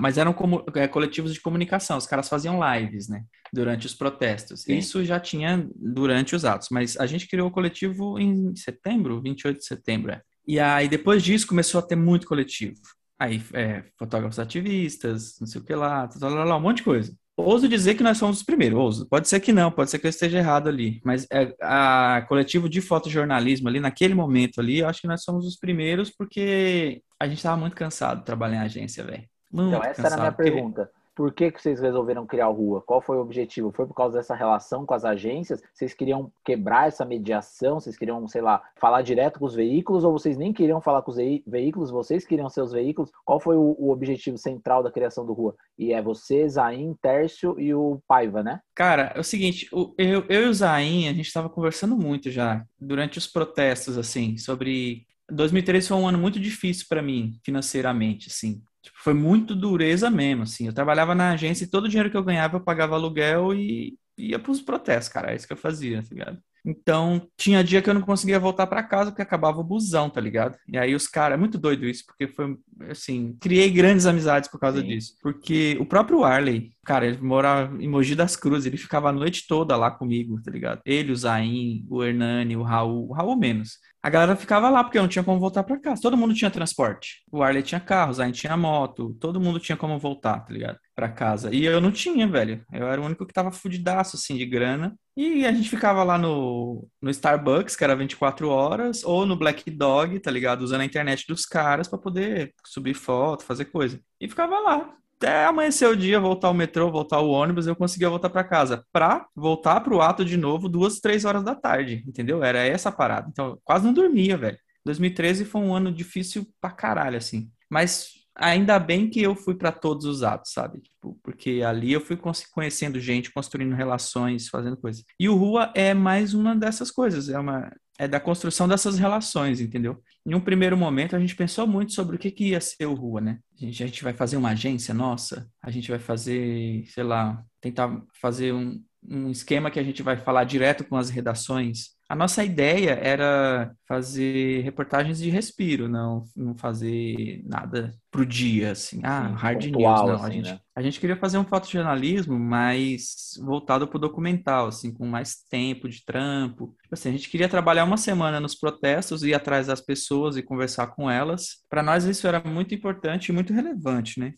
mas eram como, é, coletivos de comunicação, os caras faziam lives, né, durante os protestos. Sim. Isso já tinha durante os atos, mas a gente criou o coletivo em setembro, 28 de setembro. É. E aí depois disso começou a ter muito coletivo. Aí, é, fotógrafos ativistas, não sei o que lá, lá, lá, lá um monte de coisa. Ouso dizer que nós somos os primeiros, ouso. Pode ser que não, pode ser que eu esteja errado ali. Mas é, a coletivo de fotojornalismo ali, naquele momento ali, eu acho que nós somos os primeiros porque a gente estava muito cansado de trabalhar em agência, velho. Então, essa cansado, era a minha porque... pergunta por que, que vocês resolveram criar o Rua? Qual foi o objetivo? Foi por causa dessa relação com as agências? Vocês queriam quebrar essa mediação? Vocês queriam, sei lá, falar direto com os veículos? Ou vocês nem queriam falar com os veículos? Vocês queriam ser os veículos? Qual foi o, o objetivo central da criação do Rua? E é você, Zain, Tércio e o Paiva, né? Cara, é o seguinte, eu, eu e o Zain, a gente estava conversando muito já durante os protestos, assim, sobre 2013 foi um ano muito difícil para mim, financeiramente, assim. Tipo, foi muito dureza mesmo, assim. Eu trabalhava na agência e todo o dinheiro que eu ganhava eu pagava aluguel e ia para os protestos, cara. É isso que eu fazia, tá ligado? Então, tinha dia que eu não conseguia voltar para casa porque acabava o busão, tá ligado? E aí os caras, é muito doido isso, porque foi assim, criei grandes amizades por causa Sim. disso. Porque o próprio Arley, cara, ele morava em Mogi das Cruzes, ele ficava a noite toda lá comigo, tá ligado? Ele, o Zain, o Hernani, o Raul, o Raul menos. A galera ficava lá porque não tinha como voltar para casa. Todo mundo tinha transporte. O Arley tinha carro, o Zain tinha moto, todo mundo tinha como voltar, tá ligado? Pra casa. E eu não tinha, velho. Eu era o único que tava fudidaço, assim, de grana. E a gente ficava lá no, no Starbucks, que era 24 horas, ou no Black Dog, tá ligado? Usando a internet dos caras para poder subir foto, fazer coisa. E ficava lá. Até amanhecer o dia, voltar o metrô, voltar o ônibus, eu conseguia voltar para casa. Pra voltar pro ato de novo duas, três horas da tarde, entendeu? Era essa a parada. Então, quase não dormia, velho. 2013 foi um ano difícil pra caralho, assim. Mas ainda bem que eu fui para todos os atos, sabe? Tipo, porque ali eu fui conhecendo gente, construindo relações, fazendo coisas. E o Rua é mais uma dessas coisas, é uma é da construção dessas relações, entendeu? Em um primeiro momento a gente pensou muito sobre o que, que ia ser o Rua, né? A gente, a gente vai fazer uma agência nossa, a gente vai fazer, sei lá, tentar fazer um, um esquema que a gente vai falar direto com as redações. A nossa ideia era fazer reportagens de respiro, não, não fazer nada pro dia, assim. Ah, Sim, hard pontual, news, não. Assim, a, gente, né? a gente queria fazer um fotojornalismo mais voltado pro documental, assim, com mais tempo de trampo. Tipo assim, a gente queria trabalhar uma semana nos protestos, ir atrás das pessoas e conversar com elas. Para nós isso era muito importante e muito relevante, né?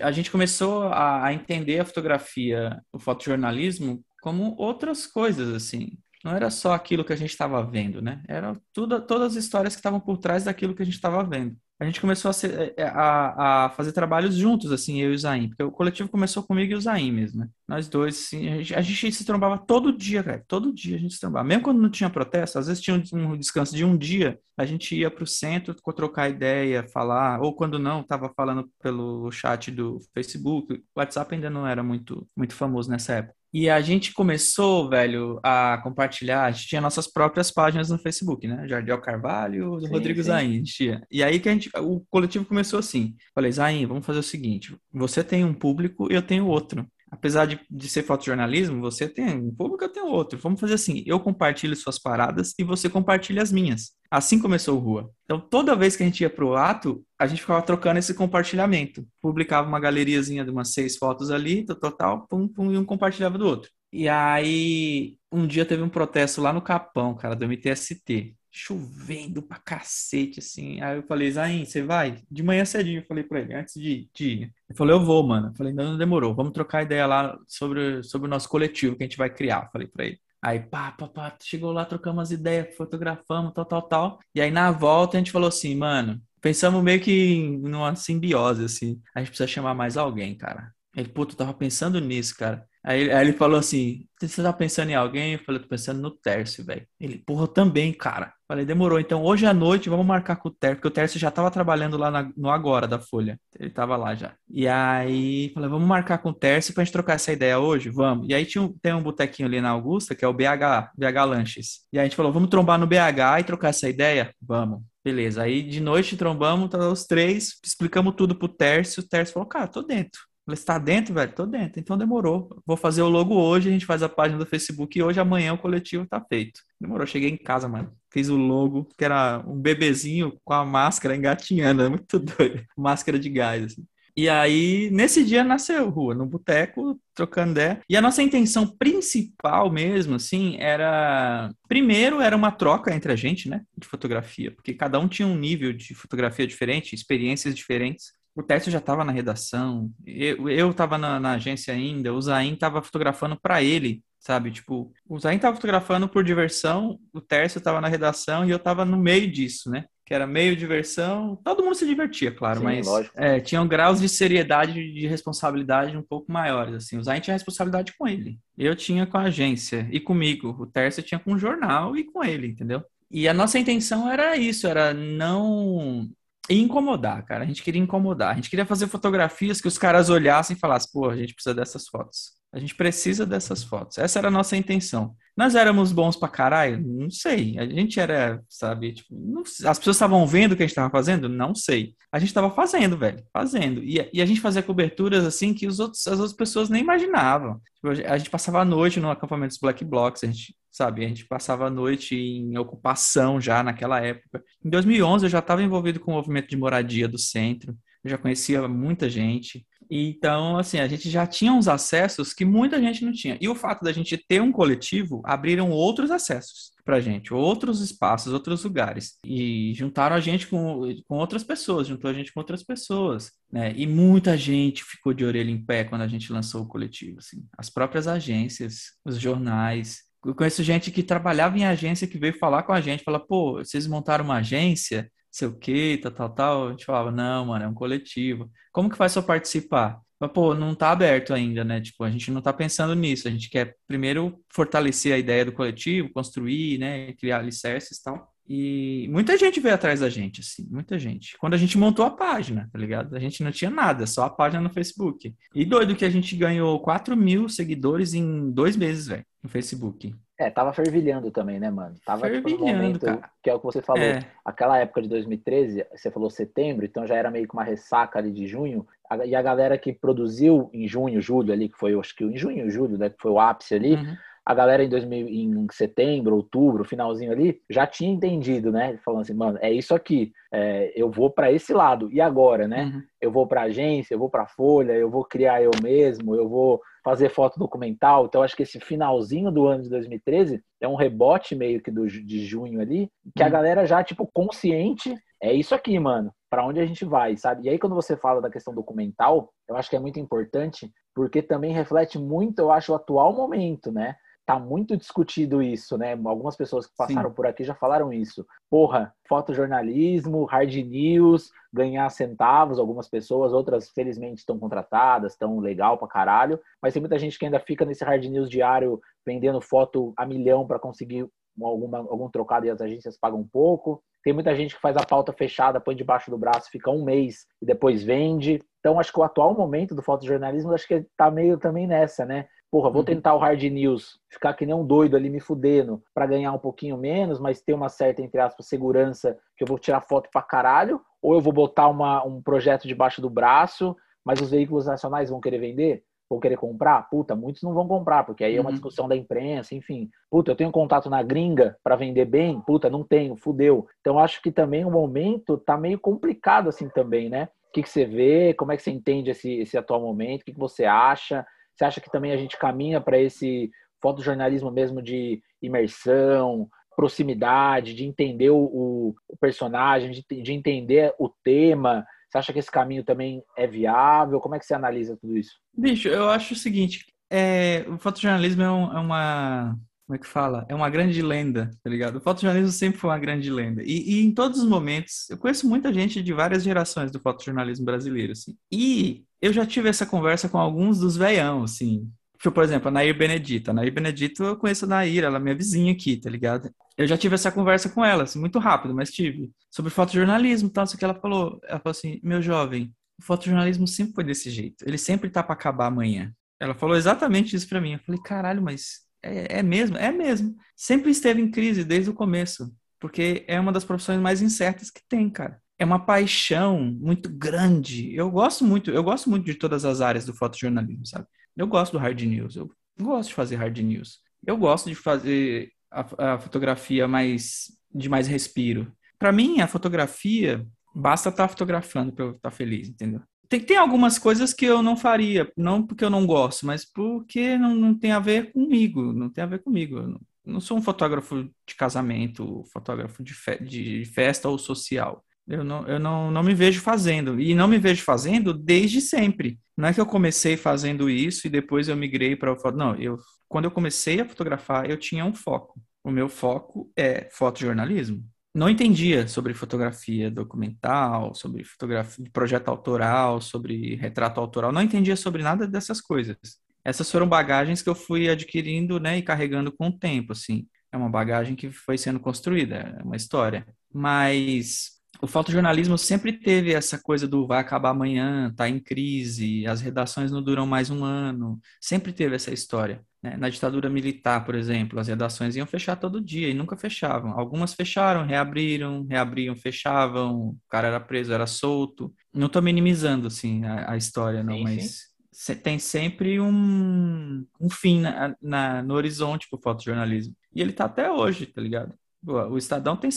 A gente começou a, a entender a fotografia, o fotojornalismo, como outras coisas, assim não era só aquilo que a gente estava vendo, né? Era tudo, todas as histórias que estavam por trás daquilo que a gente estava vendo. A gente começou a, ser, é, a, a, fazer trabalhos juntos, assim, eu e o Zain, porque o coletivo começou comigo e o Zain mesmo, né? Nós dois, assim, a gente, a gente se trombava todo dia, cara, todo dia a gente se trombava. Mesmo quando não tinha protesto, às vezes tinha um, um descanso de um dia, a gente ia para o centro trocar ideia, falar, ou quando não, estava falando pelo chat do Facebook, o WhatsApp ainda não era muito, muito famoso nessa época. E a gente começou, velho, a compartilhar. A gente tinha nossas próprias páginas no Facebook, né? Jardiel Carvalho, sim, Rodrigo sim. Zain. Tinha. E aí que a gente, o coletivo começou assim. Falei, Zain, vamos fazer o seguinte: você tem um público e eu tenho outro apesar de, de ser fotojornalismo, você tem um público, eu tenho outro. Vamos fazer assim: eu compartilho suas paradas e você compartilha as minhas. Assim começou o Rua. Então, toda vez que a gente ia pro ato, a gente ficava trocando esse compartilhamento. Publicava uma galeriazinha de umas seis fotos ali, total, pum, pum, e um compartilhava do outro. E aí, um dia teve um protesto lá no Capão, cara, do MTST chovendo pra cacete, assim. Aí eu falei, Zain, você vai? De manhã cedinho, eu falei pra ele, antes de, de ir. Ele falou, eu vou, mano. Eu falei, não, não demorou, vamos trocar ideia lá sobre, sobre o nosso coletivo que a gente vai criar, eu falei pra ele. Aí, pá, pá, pá, chegou lá, trocamos as ideias, fotografamos, tal, tal, tal. E aí, na volta, a gente falou assim, mano, pensamos meio que numa simbiose, assim. A gente precisa chamar mais alguém, cara. Ele, puto, tava pensando nisso, cara. Aí, aí, ele falou assim: Você tá pensando em alguém? Eu falei: Tô pensando no Tércio, velho. Ele, porra, também, cara. Falei: Demorou. Então hoje à noite vamos marcar com o Tércio, porque o Tércio já tava trabalhando lá na, no Agora da Folha. Ele tava lá já. E aí, falei: Vamos marcar com o Tércio pra gente trocar essa ideia hoje? Vamos. E aí tinha um, tem um botequinho ali na Augusta, que é o BH, BH Lanches. E aí a gente falou: Vamos trombar no BH e trocar essa ideia? Vamos. Beleza. Aí de noite trombamos, tá, os três, explicamos tudo pro Tércio. O Tércio falou: Cara, tô dentro. Falei, você tá dentro, velho? Tô dentro. Então demorou. Vou fazer o logo hoje, a gente faz a página do Facebook e hoje, amanhã, o coletivo tá feito. Demorou. Cheguei em casa, mano. Fiz o logo, que era um bebezinho com a máscara engatinhando. É muito doido. Máscara de gás, assim. E aí, nesse dia nasceu Rua, no boteco, trocando ideia. E a nossa intenção principal mesmo, assim, era. Primeiro, era uma troca entre a gente, né? De fotografia, porque cada um tinha um nível de fotografia diferente, experiências diferentes. O Tércio já estava na redação, eu estava na, na, agência ainda, o Zain estava fotografando para ele, sabe? Tipo, o Zain estava fotografando por diversão, o Tércio estava na redação e eu estava no meio disso, né? Que era meio diversão, todo mundo se divertia, claro, Sim, mas é, tinham graus de seriedade e de responsabilidade um pouco maiores, assim. O Zain tinha responsabilidade com ele, eu tinha com a agência e comigo, o Tércio tinha com o jornal e com ele, entendeu? E a nossa intenção era isso, era não e incomodar, cara. A gente queria incomodar. A gente queria fazer fotografias que os caras olhassem e falassem, pô, a gente precisa dessas fotos. A gente precisa dessas fotos. Essa era a nossa intenção. Nós éramos bons pra caralho? Não sei. A gente era, sabe, tipo, não, as pessoas estavam vendo o que a gente estava fazendo? Não sei. A gente estava fazendo, velho, fazendo. E, e, a gente fazia coberturas assim que os outros, as outras pessoas nem imaginavam. Tipo, a gente passava a noite no acampamento dos Black Blocs, a gente sabe? A gente passava a noite em ocupação já naquela época. Em 2011 eu já estava envolvido com o movimento de moradia do centro, eu já conhecia muita gente. Então, assim, a gente já tinha uns acessos que muita gente não tinha. E o fato da gente ter um coletivo abriram outros acessos para gente, outros espaços, outros lugares. E juntaram a gente com, com outras pessoas, juntou a gente com outras pessoas. Né? E muita gente ficou de orelha em pé quando a gente lançou o coletivo. Assim. As próprias agências, os jornais, eu conheço gente que trabalhava em agência que veio falar com a gente, fala, pô, vocês montaram uma agência, sei o quê, tal, tal, tal. A gente falava, não, mano, é um coletivo. Como que faz para participar? Mas, pô, não tá aberto ainda, né? Tipo, a gente não tá pensando nisso. A gente quer primeiro fortalecer a ideia do coletivo, construir, né? Criar alicerces e tal. E muita gente veio atrás da gente, assim, muita gente. Quando a gente montou a página, tá ligado? A gente não tinha nada, só a página no Facebook. E doido que a gente ganhou 4 mil seguidores em dois meses, velho, no Facebook. É, tava fervilhando também, né, mano? Tava fervilhando, tipo, momento, cara. que é o que você falou. É. Aquela época de 2013, você falou setembro, então já era meio que uma ressaca ali de junho. e a galera que produziu em junho, julho ali, que foi, acho que em junho, julho, né, que foi o ápice ali, uhum a galera em, 2000, em setembro, outubro, finalzinho ali, já tinha entendido, né? Falando assim, mano, é isso aqui, é, eu vou para esse lado. E agora, né? Uhum. Eu vou para agência, eu vou para Folha, eu vou criar eu mesmo, eu vou fazer foto documental. Então, acho que esse finalzinho do ano de 2013 é um rebote meio que do, de junho ali, que uhum. a galera já, tipo, consciente, é isso aqui, mano, para onde a gente vai, sabe? E aí, quando você fala da questão documental, eu acho que é muito importante, porque também reflete muito, eu acho, o atual momento, né? Tá muito discutido isso, né? Algumas pessoas que passaram Sim. por aqui já falaram isso. Porra, fotojornalismo, hard news, ganhar centavos, algumas pessoas, outras felizmente estão contratadas, estão legal pra caralho, mas tem muita gente que ainda fica nesse hard news diário vendendo foto a milhão para conseguir alguma, algum trocado e as agências pagam um pouco. Tem muita gente que faz a pauta fechada, põe debaixo do braço, fica um mês e depois vende. Então, acho que o atual momento do fotojornalismo, acho que tá meio também nessa, né? Porra, vou uhum. tentar o hard news, ficar que nem um doido ali me fudendo para ganhar um pouquinho menos, mas ter uma certa, entre aspas, segurança que eu vou tirar foto pra caralho, ou eu vou botar uma, um projeto debaixo do braço, mas os veículos nacionais vão querer vender? Vão querer comprar? Puta, muitos não vão comprar, porque aí é uma uhum. discussão da imprensa, enfim. Puta, eu tenho contato na gringa para vender bem? Puta, não tenho, fudeu. Então acho que também o momento tá meio complicado assim também, né? O que, que você vê? Como é que você entende esse, esse atual momento? O que, que você acha? Você acha que também a gente caminha para esse fotojornalismo mesmo de imersão, proximidade, de entender o, o personagem, de, de, entender o tema? Você acha que esse caminho também é viável? Como é que você analisa tudo isso? Bicho, eu acho o seguinte: é, o fotojornalismo é, um, é uma. Como é que fala? É uma grande lenda, tá ligado? O fotojornalismo sempre foi uma grande lenda. E, e em todos os momentos, eu conheço muita gente de várias gerações do fotojornalismo brasileiro, assim. E eu já tive essa conversa com alguns dos veião, assim. Tipo, por exemplo, a Nair Benedita. A Nair Benedito, eu conheço a Nair, ela é minha vizinha aqui, tá ligado? Eu já tive essa conversa com ela, assim, muito rápido, mas tive. Sobre fotojornalismo e tal, isso que ela falou. Ela falou assim, meu jovem, o fotojornalismo sempre foi desse jeito. Ele sempre tá para acabar amanhã. Ela falou exatamente isso para mim. Eu falei, caralho, mas é, é mesmo? É mesmo. Sempre esteve em crise desde o começo. Porque é uma das profissões mais incertas que tem, cara é uma paixão muito grande. Eu gosto muito, eu gosto muito de todas as áreas do fotojornalismo, sabe? Eu gosto do hard news, eu gosto de fazer hard news. Eu gosto de fazer a, a fotografia mais de mais respiro. Para mim, a fotografia basta estar tá fotografando para eu estar tá feliz, entendeu? Tem, tem algumas coisas que eu não faria, não porque eu não gosto, mas porque não, não tem a ver comigo, não tem a ver comigo. Eu não, não sou um fotógrafo de casamento, fotógrafo de, fe, de festa ou social. Eu não, eu não, não me vejo fazendo. E não me vejo fazendo desde sempre. Não é que eu comecei fazendo isso e depois eu migrei para o foto. Não, eu, quando eu comecei a fotografar, eu tinha um foco. O meu foco é fotojornalismo. Não entendia sobre fotografia documental, sobre fotografia projeto autoral, sobre retrato autoral. Não entendia sobre nada dessas coisas. Essas foram bagagens que eu fui adquirindo, né, e carregando com o tempo, assim. É uma bagagem que foi sendo construída, é uma história. Mas o fotojornalismo sempre teve essa coisa do vai acabar amanhã, tá em crise, as redações não duram mais um ano. Sempre teve essa história. Né? Na ditadura militar, por exemplo, as redações iam fechar todo dia e nunca fechavam. Algumas fecharam, reabriram, reabriam, fechavam, o cara era preso, era solto. Não estou minimizando assim a, a história, não, sim, mas sim. tem sempre um, um fim na, na, no horizonte pro fotojornalismo. E ele tá até hoje, tá ligado? O Estadão tem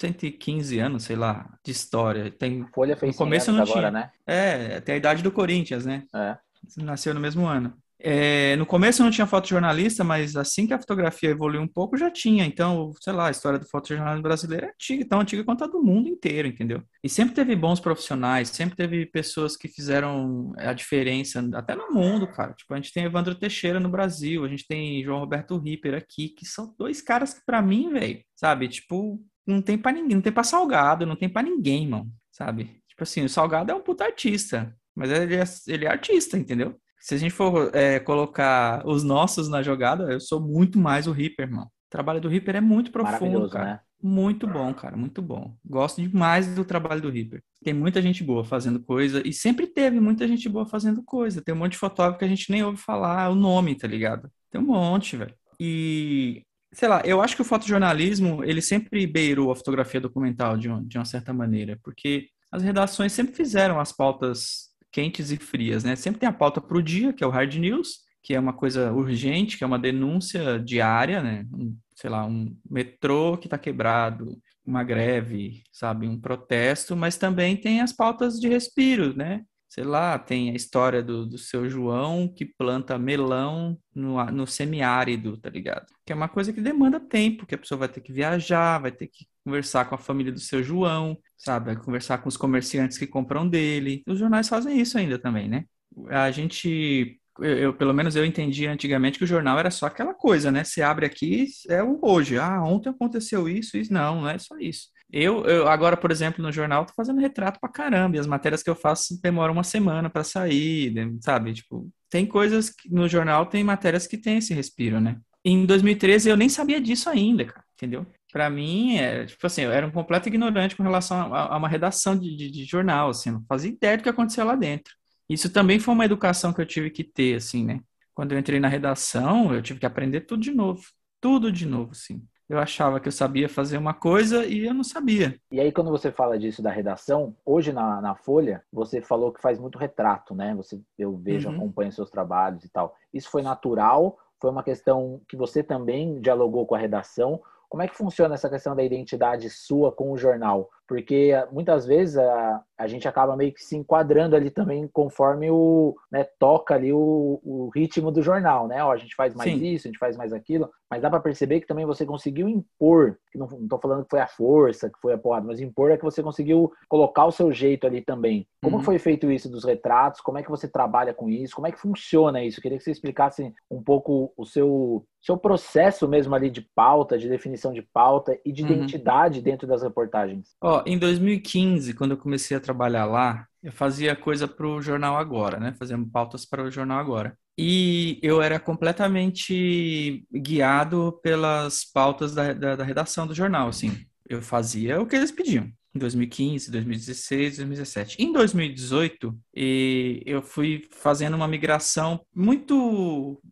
115 anos, sei lá, de história. Tem, Folha fez no começo não agora, tinha. né? É, tem a idade do Corinthians, né? É. Nasceu no mesmo ano. É, no começo não tinha fotojornalista, mas assim que a fotografia evoluiu um pouco, já tinha. Então, sei lá, a história do fotojornalismo brasileiro é antiga, tão antiga quanto a do mundo inteiro, entendeu? E sempre teve bons profissionais, sempre teve pessoas que fizeram a diferença, até no mundo, cara. Tipo, a gente tem Evandro Teixeira no Brasil, a gente tem João Roberto Ripper aqui, que são dois caras que, para mim, velho, sabe? Tipo, não tem para ninguém, não tem para Salgado, não tem para ninguém, mano, sabe? Tipo assim, o Salgado é um puta artista, mas ele é, ele é artista, entendeu? Se a gente for é, colocar os nossos na jogada, eu sou muito mais o Reaper, mano. O trabalho do Reaper é muito profundo, cara. Né? Muito bom, cara, muito bom. Gosto demais do trabalho do Reaper. Tem muita gente boa fazendo coisa e sempre teve muita gente boa fazendo coisa. Tem um monte de fotógrafo que a gente nem ouve falar o nome, tá ligado? Tem um monte, velho. E sei lá, eu acho que o fotojornalismo, ele sempre beirou a fotografia documental de uma, de uma certa maneira, porque as redações sempre fizeram as pautas quentes e frias, né? Sempre tem a pauta para o dia, que é o hard news, que é uma coisa urgente, que é uma denúncia diária, né? Um, sei lá, um metrô que está quebrado, uma greve, sabe, um protesto, mas também tem as pautas de respiro, né? Sei lá, tem a história do, do seu João que planta melão no, no semiárido, tá ligado? Que é uma coisa que demanda tempo, que a pessoa vai ter que viajar, vai ter que conversar com a família do seu João, sabe? Vai conversar com os comerciantes que compram dele. Os jornais fazem isso ainda também, né? A gente eu, eu, pelo menos eu entendi antigamente que o jornal era só aquela coisa, né? Você abre aqui, é o hoje. Ah, ontem aconteceu isso, isso. Não, não é só isso. Eu, eu agora, por exemplo, no jornal, tô fazendo retrato pra caramba. E as matérias que eu faço demoram uma semana para sair, sabe? Tipo, tem coisas que no jornal, tem matérias que tem esse respiro, né? Em 2013 eu nem sabia disso ainda, cara, entendeu? Para mim, é, tipo assim, eu era um completo ignorante com relação a, a uma redação de, de, de jornal, assim, não fazia ideia do que acontecia lá dentro. Isso também foi uma educação que eu tive que ter, assim, né? Quando eu entrei na redação, eu tive que aprender tudo de novo. Tudo de novo, assim. Eu achava que eu sabia fazer uma coisa e eu não sabia. E aí, quando você fala disso da redação, hoje na, na Folha, você falou que faz muito retrato, né? Você, eu vejo, uhum. acompanho seus trabalhos e tal. Isso foi natural? Foi uma questão que você também dialogou com a redação? Como é que funciona essa questão da identidade sua com o jornal? Porque muitas vezes a, a gente acaba meio que se enquadrando ali também conforme o né, toca ali o, o ritmo do jornal, né? Ó, a gente faz mais Sim. isso, a gente faz mais aquilo, mas dá para perceber que também você conseguiu impor, que não, estou falando que foi a força, que foi a porrada, mas impor é que você conseguiu colocar o seu jeito ali também. Como uhum. foi feito isso dos retratos? Como é que você trabalha com isso? Como é que funciona isso? Eu queria que você explicasse um pouco o seu seu processo mesmo ali de pauta, de definição de pauta e de uhum. identidade dentro das reportagens. Ó, em 2015, quando eu comecei a trabalhar lá, eu fazia coisa para o Jornal Agora, né? Fazendo pautas para o Jornal Agora. E eu era completamente guiado pelas pautas da, da, da redação do jornal, assim. Eu fazia o que eles pediam. Em 2015, 2016, 2017. Em 2018, eu fui fazendo uma migração muito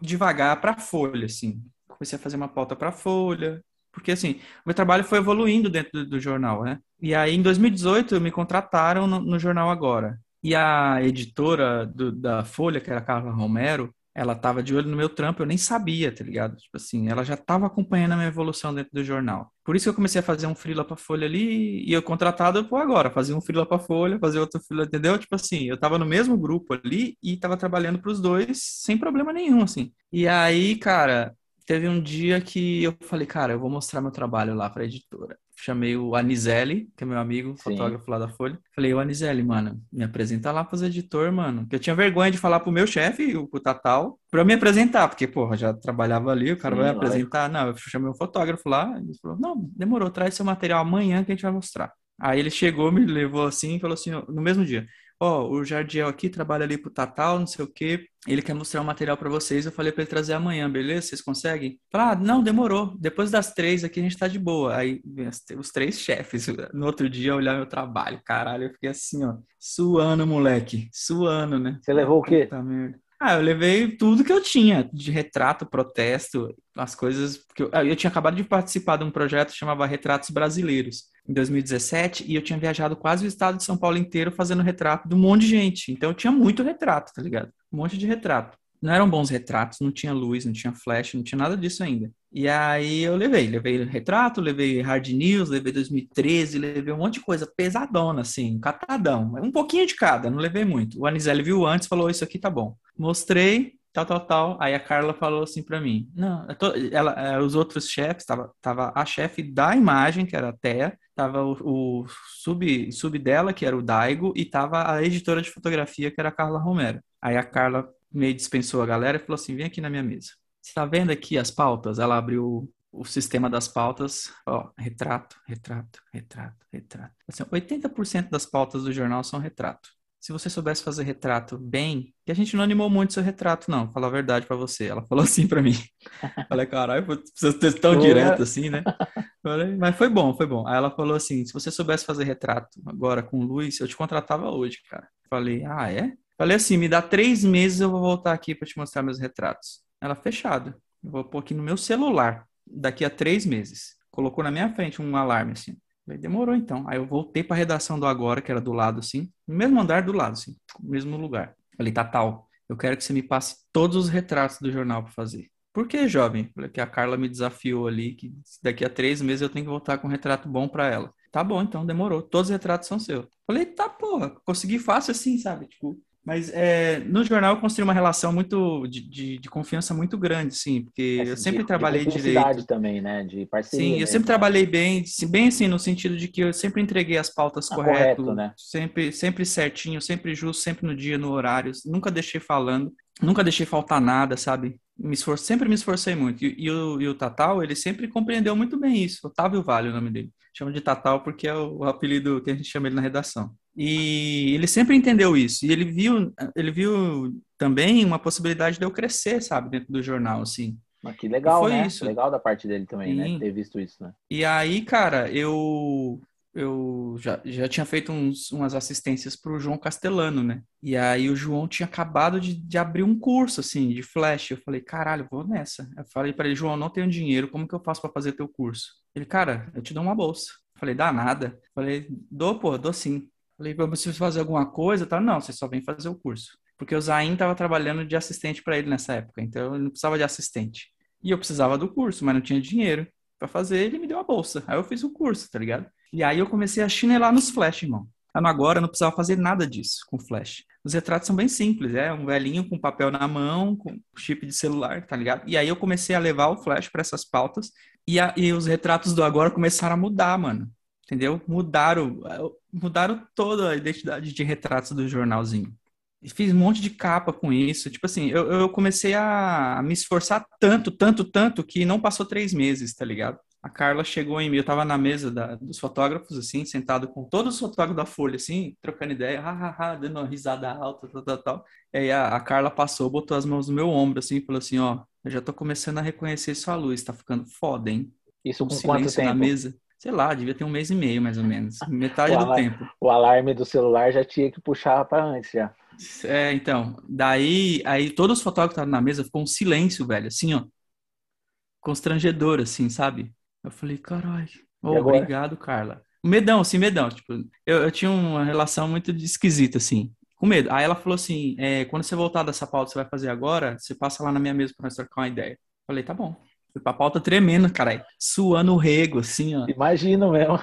devagar para a Folha, assim. Comecei a fazer uma pauta para a Folha, porque assim, meu trabalho foi evoluindo dentro do, do jornal, né? E aí em 2018 me contrataram no, no jornal Agora. E a editora do, da Folha, que era a Carla Romero, ela tava de olho no meu trampo, eu nem sabia, tá ligado? Tipo assim, ela já tava acompanhando a minha evolução dentro do jornal. Por isso que eu comecei a fazer um freela pra Folha ali, e eu contratado por agora, fazia um freela pra Folha, fazia outro freela, entendeu? Tipo assim, eu tava no mesmo grupo ali e tava trabalhando pros dois sem problema nenhum, assim. E aí, cara, teve um dia que eu falei, cara, eu vou mostrar meu trabalho lá para a editora. Chamei o Anizelli, que é meu amigo, Sim. fotógrafo lá da Folha. Falei, o Anizelli, mano, me apresenta lá pros editor, mano. Que eu tinha vergonha de falar pro meu chefe, o Tatal, pra me apresentar, porque, porra, já trabalhava ali, o cara Sim, vai me apresentar. Não, eu chamei um fotógrafo lá, ele falou, não, demorou, traz seu material amanhã que a gente vai mostrar. Aí ele chegou, me levou assim e falou assim, no mesmo dia, ó, oh, o Jardiel aqui trabalha ali pro Tatal, não sei o quê, ele quer mostrar um material para vocês, eu falei para ele trazer amanhã, beleza? Vocês conseguem? Falar, ah, não, demorou, depois das três aqui a gente tá de boa. Aí os três chefes, no outro dia, olhar meu trabalho, caralho, eu fiquei assim, ó, suando, moleque, suando, né? Você levou o quê? Puta merda. Ah, eu levei tudo que eu tinha, de retrato, protesto, as coisas. que eu, eu tinha acabado de participar de um projeto que chamava Retratos Brasileiros, em 2017, e eu tinha viajado quase o estado de São Paulo inteiro fazendo retrato de um monte de gente. Então eu tinha muito retrato, tá ligado? Um monte de retrato não eram bons retratos, não tinha luz, não tinha flash, não tinha nada disso ainda. E aí eu levei, levei retrato, levei hard news, levei 2013, levei um monte de coisa pesadona, assim, catadão, um pouquinho de cada, não levei muito. O Anizelli viu antes, falou, isso aqui tá bom. Mostrei, tal, tal, tal. Aí a Carla falou assim para mim, não, tô, ela, eh, os outros chefes, tava, tava a chefe da imagem, que era a Thea, tava o, o sub, sub dela, que era o Daigo, e tava a editora de fotografia, que era a Carla Romero. Aí a Carla meio dispensou a galera e falou assim: vem aqui na minha mesa. Você está vendo aqui as pautas? Ela abriu o sistema das pautas, ó, retrato, retrato, retrato, retrato. Assim, 80% das pautas do jornal são retrato. Se você soubesse fazer retrato bem, que a gente não animou muito seu retrato, não, falar a verdade para você. Ela falou assim para mim. Falei, caralho, precisa ter tão direto assim, né? Falei, mas foi bom, foi bom. Aí ela falou assim: se você soubesse fazer retrato agora com o Luiz, eu te contratava hoje, cara. Falei, ah, é? Falei assim, me dá três meses, eu vou voltar aqui para te mostrar meus retratos. Ela, fechado. Eu vou pôr aqui no meu celular, daqui a três meses. Colocou na minha frente um alarme assim. Falei, demorou então. Aí eu voltei pra redação do Agora, que era do lado, assim, no mesmo andar do lado, assim, mesmo lugar. Falei, tá tal, eu quero que você me passe todos os retratos do jornal para fazer. Por que, jovem? Falei que a Carla me desafiou ali, que daqui a três meses eu tenho que voltar com um retrato bom para ela. Tá bom, então demorou. Todos os retratos são seus. Falei, tá, porra, consegui fácil assim, sabe? Tipo, mas é, no jornal eu construí uma relação muito de, de, de confiança muito grande, sim, porque é, eu sempre de, trabalhei de direito. também, né? De parceria. Sim, eu sempre trabalhei bem, bem assim, no sentido de que eu sempre entreguei as pautas ah, correto, correto né? sempre, sempre certinho, sempre justo, sempre no dia, no horário, nunca deixei falando, nunca deixei faltar nada, sabe? Me esfor... Sempre me esforcei muito. E, e, o, e o Tatal, ele sempre compreendeu muito bem isso. Otávio Vale, o nome dele. Chama de Tatal porque é o, o apelido que a gente chama ele na redação. E ele sempre entendeu isso. E ele viu, ele viu também uma possibilidade de eu crescer, sabe, dentro do jornal, assim. Mas que legal, foi né? Isso. Legal da parte dele também, né? Sim. né? Ter visto isso, né? E aí, cara, eu eu já, já tinha feito uns, umas assistências para o João Castellano, né? E aí o João tinha acabado de, de abrir um curso, assim, de flash. Eu falei, caralho, vou nessa. Eu falei para ele, João, não tenho dinheiro, como que eu faço para fazer teu curso? Ele, cara, eu te dou uma bolsa. Eu falei, dá nada. Eu falei, dou, pô, dou sim. Falei, você fazer alguma coisa? Tá? Não, você só vem fazer o curso. Porque o Zain estava trabalhando de assistente para ele nessa época, então ele não precisava de assistente. E eu precisava do curso, mas não tinha dinheiro para fazer, ele me deu a bolsa. Aí eu fiz o curso, tá ligado? E aí eu comecei a chinelar nos flash, irmão. Agora eu não precisava fazer nada disso com flash. Os retratos são bem simples, é um velhinho com papel na mão, com chip de celular, tá ligado? E aí eu comecei a levar o flash para essas pautas e, a, e os retratos do agora começaram a mudar, mano entendeu? Mudaram, mudaram toda a identidade de retratos do jornalzinho. E fiz um monte de capa com isso. Tipo assim, eu, eu comecei a me esforçar tanto, tanto, tanto, que não passou três meses, tá ligado? A Carla chegou em mim, eu tava na mesa da, dos fotógrafos, assim, sentado com todos os fotógrafos da Folha, assim, trocando ideia, ha, ha, ha, dando uma risada alta, tal, tal, tal. E aí a, a Carla passou, botou as mãos no meu ombro, assim, e falou assim, ó, eu já tô começando a reconhecer sua luz, tá ficando foda, hein? Isso com quanto tempo? na mesa sei lá, devia ter um mês e meio, mais ou menos. Metade do tempo. O alarme do celular já tinha que puxar para antes já. É, então. Daí, aí todos os fotógrafos estavam na mesa, ficou um silêncio, velho, assim, ó. Constrangedor, assim, sabe? Eu falei, caralho. Oh, obrigado, Carla. Medão, assim, medão. Tipo, eu, eu tinha uma relação muito esquisita, assim com medo. Aí ela falou assim: é, quando você voltar dessa pauta que você vai fazer agora, você passa lá na minha mesa para nós trocar uma ideia. Falei, tá bom. Fui pra pauta tremendo, caralho. Suando o rego, assim, ó. Imagino mesmo.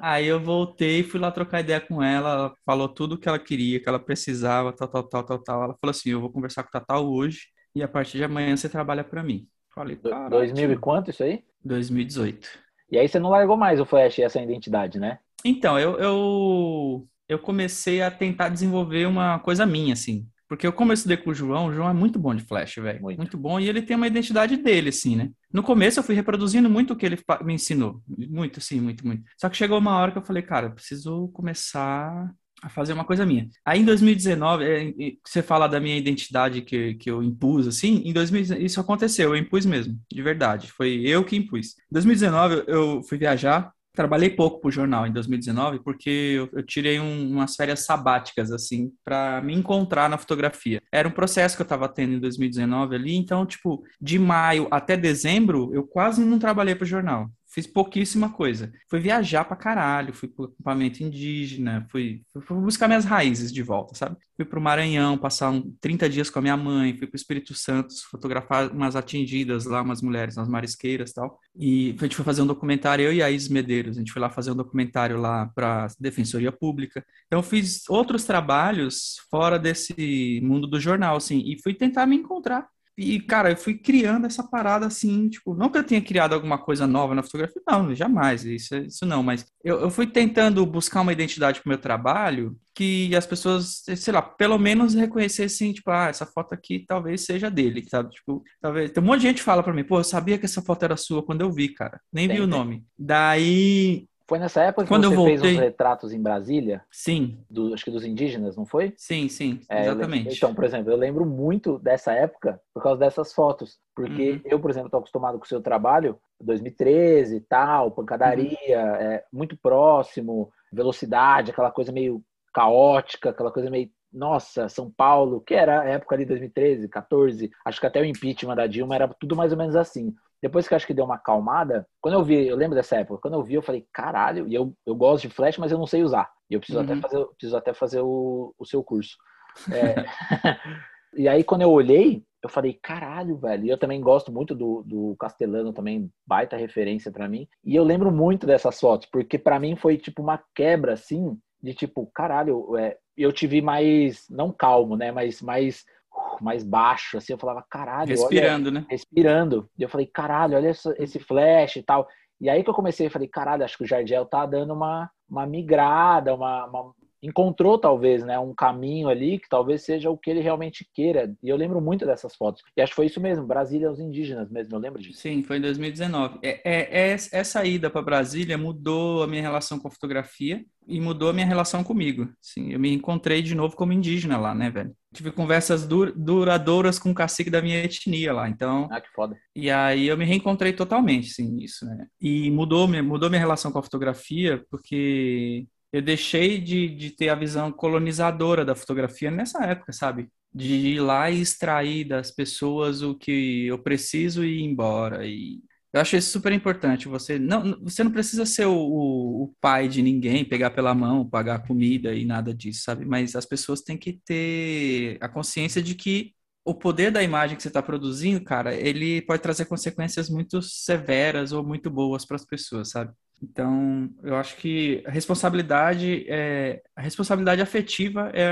Aí eu voltei, fui lá trocar ideia com ela, ela falou tudo o que ela queria, que ela precisava, tal, tal, tal, tal, tal. Ela falou assim, eu vou conversar com o Tatal hoje e a partir de amanhã você trabalha para mim. Falei, cara. 2000 e quanto isso aí? 2018. E aí você não largou mais o Flash e essa identidade, né? Então, eu, eu, eu comecei a tentar desenvolver uma coisa minha, assim. Porque eu, como eu estudei com o João, o João é muito bom de Flash, velho. Muito. muito. bom. E ele tem uma identidade dele, assim, né? No começo eu fui reproduzindo muito o que ele me ensinou. Muito, sim, muito, muito. Só que chegou uma hora que eu falei, cara, eu preciso começar a fazer uma coisa minha. Aí em 2019, é, você fala da minha identidade que, que eu impus, assim, em 2019, isso aconteceu, eu impus mesmo, de verdade. Foi eu que impus. Em 2019 eu fui viajar Trabalhei pouco para o jornal em 2019 porque eu, tirei um, umas férias sabáticas assim para me encontrar na fotografia. Era um processo que eu estava tendo em 2019 ali, então tipo de maio até dezembro eu quase não trabalhei para o jornal fiz pouquíssima coisa. Fui viajar pra caralho, fui pro acampamento indígena, fui, fui buscar minhas raízes de volta, sabe? Fui pro Maranhão, passar um, 30 dias com a minha mãe, fui pro Espírito Santo, fotografar umas atingidas lá, umas mulheres, umas marisqueiras e tal. E a gente foi fazer um documentário, eu e a Isis Medeiros, a gente foi lá fazer um documentário lá pra Defensoria Pública. Então fiz outros trabalhos fora desse mundo do jornal, assim, e fui tentar me encontrar e, cara, eu fui criando essa parada assim, tipo, não que eu tenha criado alguma coisa nova na fotografia, não, jamais, isso, isso não, mas eu, eu fui tentando buscar uma identidade pro meu trabalho que as pessoas, sei lá, pelo menos reconhecessem, tipo, ah, essa foto aqui talvez seja dele, sabe? Tipo, talvez. Tem um monte de gente que fala pra mim, pô, eu sabia que essa foto era sua quando eu vi, cara. Nem vi o nome. Daí foi nessa época que Quando você fez os retratos em Brasília? Sim. Do, acho que dos indígenas, não foi? Sim, sim, é, exatamente. Então, por exemplo, eu lembro muito dessa época por causa dessas fotos. Porque uhum. eu, por exemplo, estou acostumado com o seu trabalho, 2013 tal, pancadaria, uhum. é, muito próximo, velocidade, aquela coisa meio caótica, aquela coisa meio nossa, São Paulo, que era a época ali 2013, 14, acho que até o impeachment da Dilma era tudo mais ou menos assim. Depois que eu acho que deu uma acalmada, quando eu vi, eu lembro dessa época, quando eu vi, eu falei, caralho, e eu, eu gosto de flash, mas eu não sei usar. E eu preciso uhum. até fazer, preciso até fazer o, o seu curso. É... e aí, quando eu olhei, eu falei, caralho, velho. E eu também gosto muito do, do Castelano, também baita referência para mim. E eu lembro muito dessas fotos, porque para mim foi tipo uma quebra, assim, de tipo, caralho, é, eu tive mais, não calmo, né, mas mais mais baixo, assim, eu falava, caralho, respirando, olha, né? Respirando. E eu falei, caralho, olha esse flash e tal. E aí que eu comecei, eu falei, caralho, acho que o Jardiel tá dando uma, uma migrada, uma, uma, encontrou talvez, né, um caminho ali que talvez seja o que ele realmente queira. E eu lembro muito dessas fotos. E acho que foi isso mesmo, Brasília os indígenas mesmo, eu lembro disso. Sim, foi em 2019. É, é, é essa ida para Brasília mudou a minha relação com a fotografia e mudou a minha relação comigo. Sim, eu me encontrei de novo como indígena lá, né, velho? Tive conversas dur duradouras com o cacique da minha etnia lá, então... Ah, que foda. E aí eu me reencontrei totalmente, sim, nisso, né? E mudou, mudou minha relação com a fotografia, porque eu deixei de, de ter a visão colonizadora da fotografia nessa época, sabe? De ir lá e extrair das pessoas o que eu preciso e ir embora. E eu acho isso super importante. Você não, você não precisa ser o, o, pai de ninguém, pegar pela mão, pagar comida e nada disso, sabe? Mas as pessoas têm que ter a consciência de que o poder da imagem que você está produzindo, cara, ele pode trazer consequências muito severas ou muito boas para as pessoas, sabe? Então, eu acho que a responsabilidade, é, a responsabilidade afetiva é,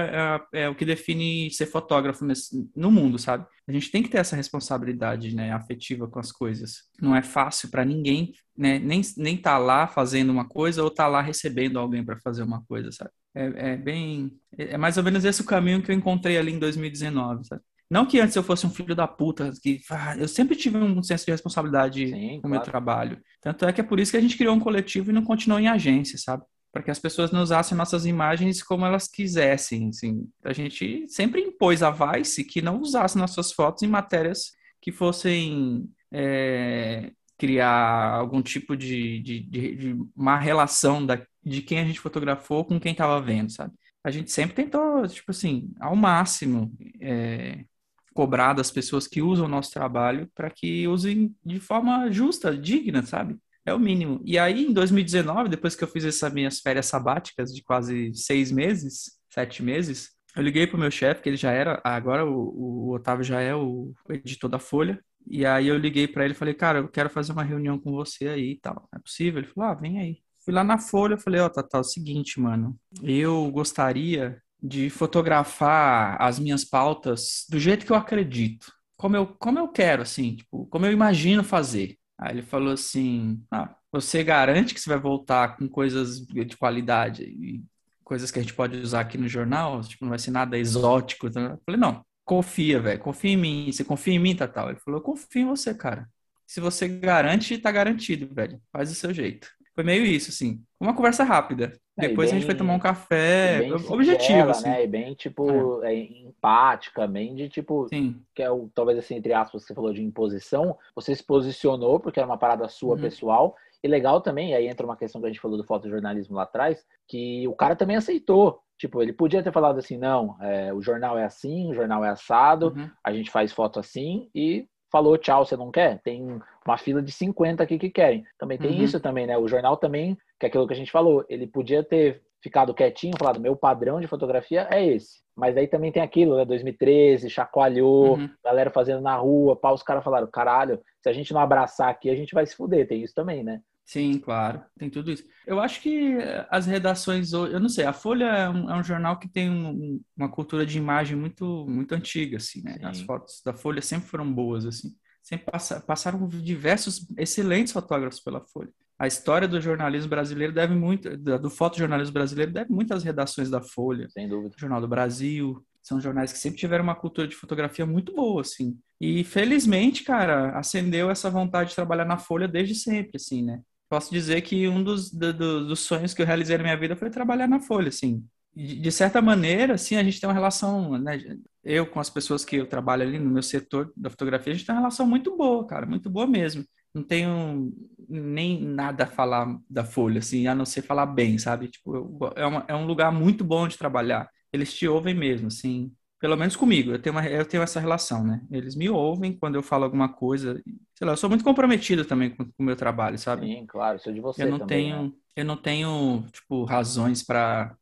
é, é, o que define ser fotógrafo nesse, no mundo, sabe? A gente tem que ter essa responsabilidade né, afetiva com as coisas. Não é fácil para ninguém, né, nem nem tá lá fazendo uma coisa ou tá lá recebendo alguém para fazer uma coisa, sabe? É, é bem, é mais ou menos esse o caminho que eu encontrei ali em 2019, sabe? Não que antes eu fosse um filho da puta, que ah, eu sempre tive um senso de responsabilidade Sim, com o claro. meu trabalho. Tanto é que é por isso que a gente criou um coletivo e não continuou em agência, sabe? Para que as pessoas não usassem nossas imagens como elas quisessem. Assim. A gente sempre impôs a Vice que não usasse nossas fotos em matérias que fossem é, criar algum tipo de, de, de, de má relação da, de quem a gente fotografou com quem estava vendo, sabe? A gente sempre tentou, tipo assim, ao máximo, é, cobrar das pessoas que usam o nosso trabalho para que usem de forma justa, digna, sabe? É o mínimo. E aí, em 2019, depois que eu fiz essas minhas férias sabáticas de quase seis meses, sete meses, eu liguei pro meu chefe, que ele já era, agora o, o Otávio já é o editor da Folha, e aí eu liguei para ele e falei, cara, eu quero fazer uma reunião com você aí e tal. É possível? Ele falou, ah, vem aí. Fui lá na Folha, falei, ó, oh, tá, tá, é o seguinte, mano, eu gostaria de fotografar as minhas pautas do jeito que eu acredito, como eu, como eu quero, assim, tipo, como eu imagino fazer. Aí ele falou assim: ah, você garante que você vai voltar com coisas de qualidade e coisas que a gente pode usar aqui no jornal? Tipo, não vai ser nada exótico. Tá? Eu falei: não, confia, velho, confia em mim. Você confia em mim, Tatal? Ele falou: eu confio em você, cara. Se você garante, tá garantido, velho. Faz do seu jeito. Foi meio isso, assim. Uma conversa rápida. É, Depois bem, a gente foi tomar um café. Bem objetivo, singela, assim. Né? E bem, tipo, é. É, empática, bem de, tipo, Sim. que é o, talvez assim, entre aspas, você falou de imposição. Você se posicionou porque era uma parada sua, uhum. pessoal. E legal também, aí entra uma questão que a gente falou do fotojornalismo lá atrás, que o cara também aceitou. Tipo, ele podia ter falado assim, não, é, o jornal é assim, o jornal é assado, uhum. a gente faz foto assim, e falou tchau, você não quer? Tem uma fila de 50 aqui que querem. Também tem uhum. isso também, né? O jornal também, que é aquilo que a gente falou, ele podia ter ficado quietinho, falado, meu padrão de fotografia é esse. Mas aí também tem aquilo, né? 2013, chacoalhou, uhum. galera fazendo na rua, pá, os caras falaram, caralho, se a gente não abraçar aqui, a gente vai se fuder. Tem isso também, né? Sim, claro, tem tudo isso. Eu acho que as redações, eu não sei, a Folha é um, é um jornal que tem um, uma cultura de imagem muito, muito antiga, assim, né? Sim. As fotos da Folha sempre foram boas, assim. Sempre passa, passaram diversos excelentes fotógrafos pela Folha. A história do jornalismo brasileiro deve muito, do fotojornalismo brasileiro deve muito às redações da Folha. Sem dúvida. Jornal do Brasil, são jornais que sempre tiveram uma cultura de fotografia muito boa, assim. E felizmente, cara, acendeu essa vontade de trabalhar na Folha desde sempre, assim, né? posso dizer que um dos, do, dos sonhos que eu realizei na minha vida foi trabalhar na Folha, assim. De, certa maneira, assim, a gente tem uma relação, né, eu com as pessoas que eu trabalho ali no meu setor da fotografia, a gente tem uma relação muito boa, cara, muito boa mesmo. Não tenho nem nada a falar da Folha, assim, a não ser falar bem, sabe? Tipo, eu, é, uma, é um lugar muito bom de trabalhar. Eles te ouvem mesmo, assim. Pelo menos comigo, eu tenho, uma, eu tenho essa relação, né? Eles me ouvem quando eu falo alguma coisa. Sei lá, eu sou muito comprometido também com, com o meu trabalho, sabe? Sim, claro, sou de você eu não também, tenho, né? Eu não tenho, tipo, razões para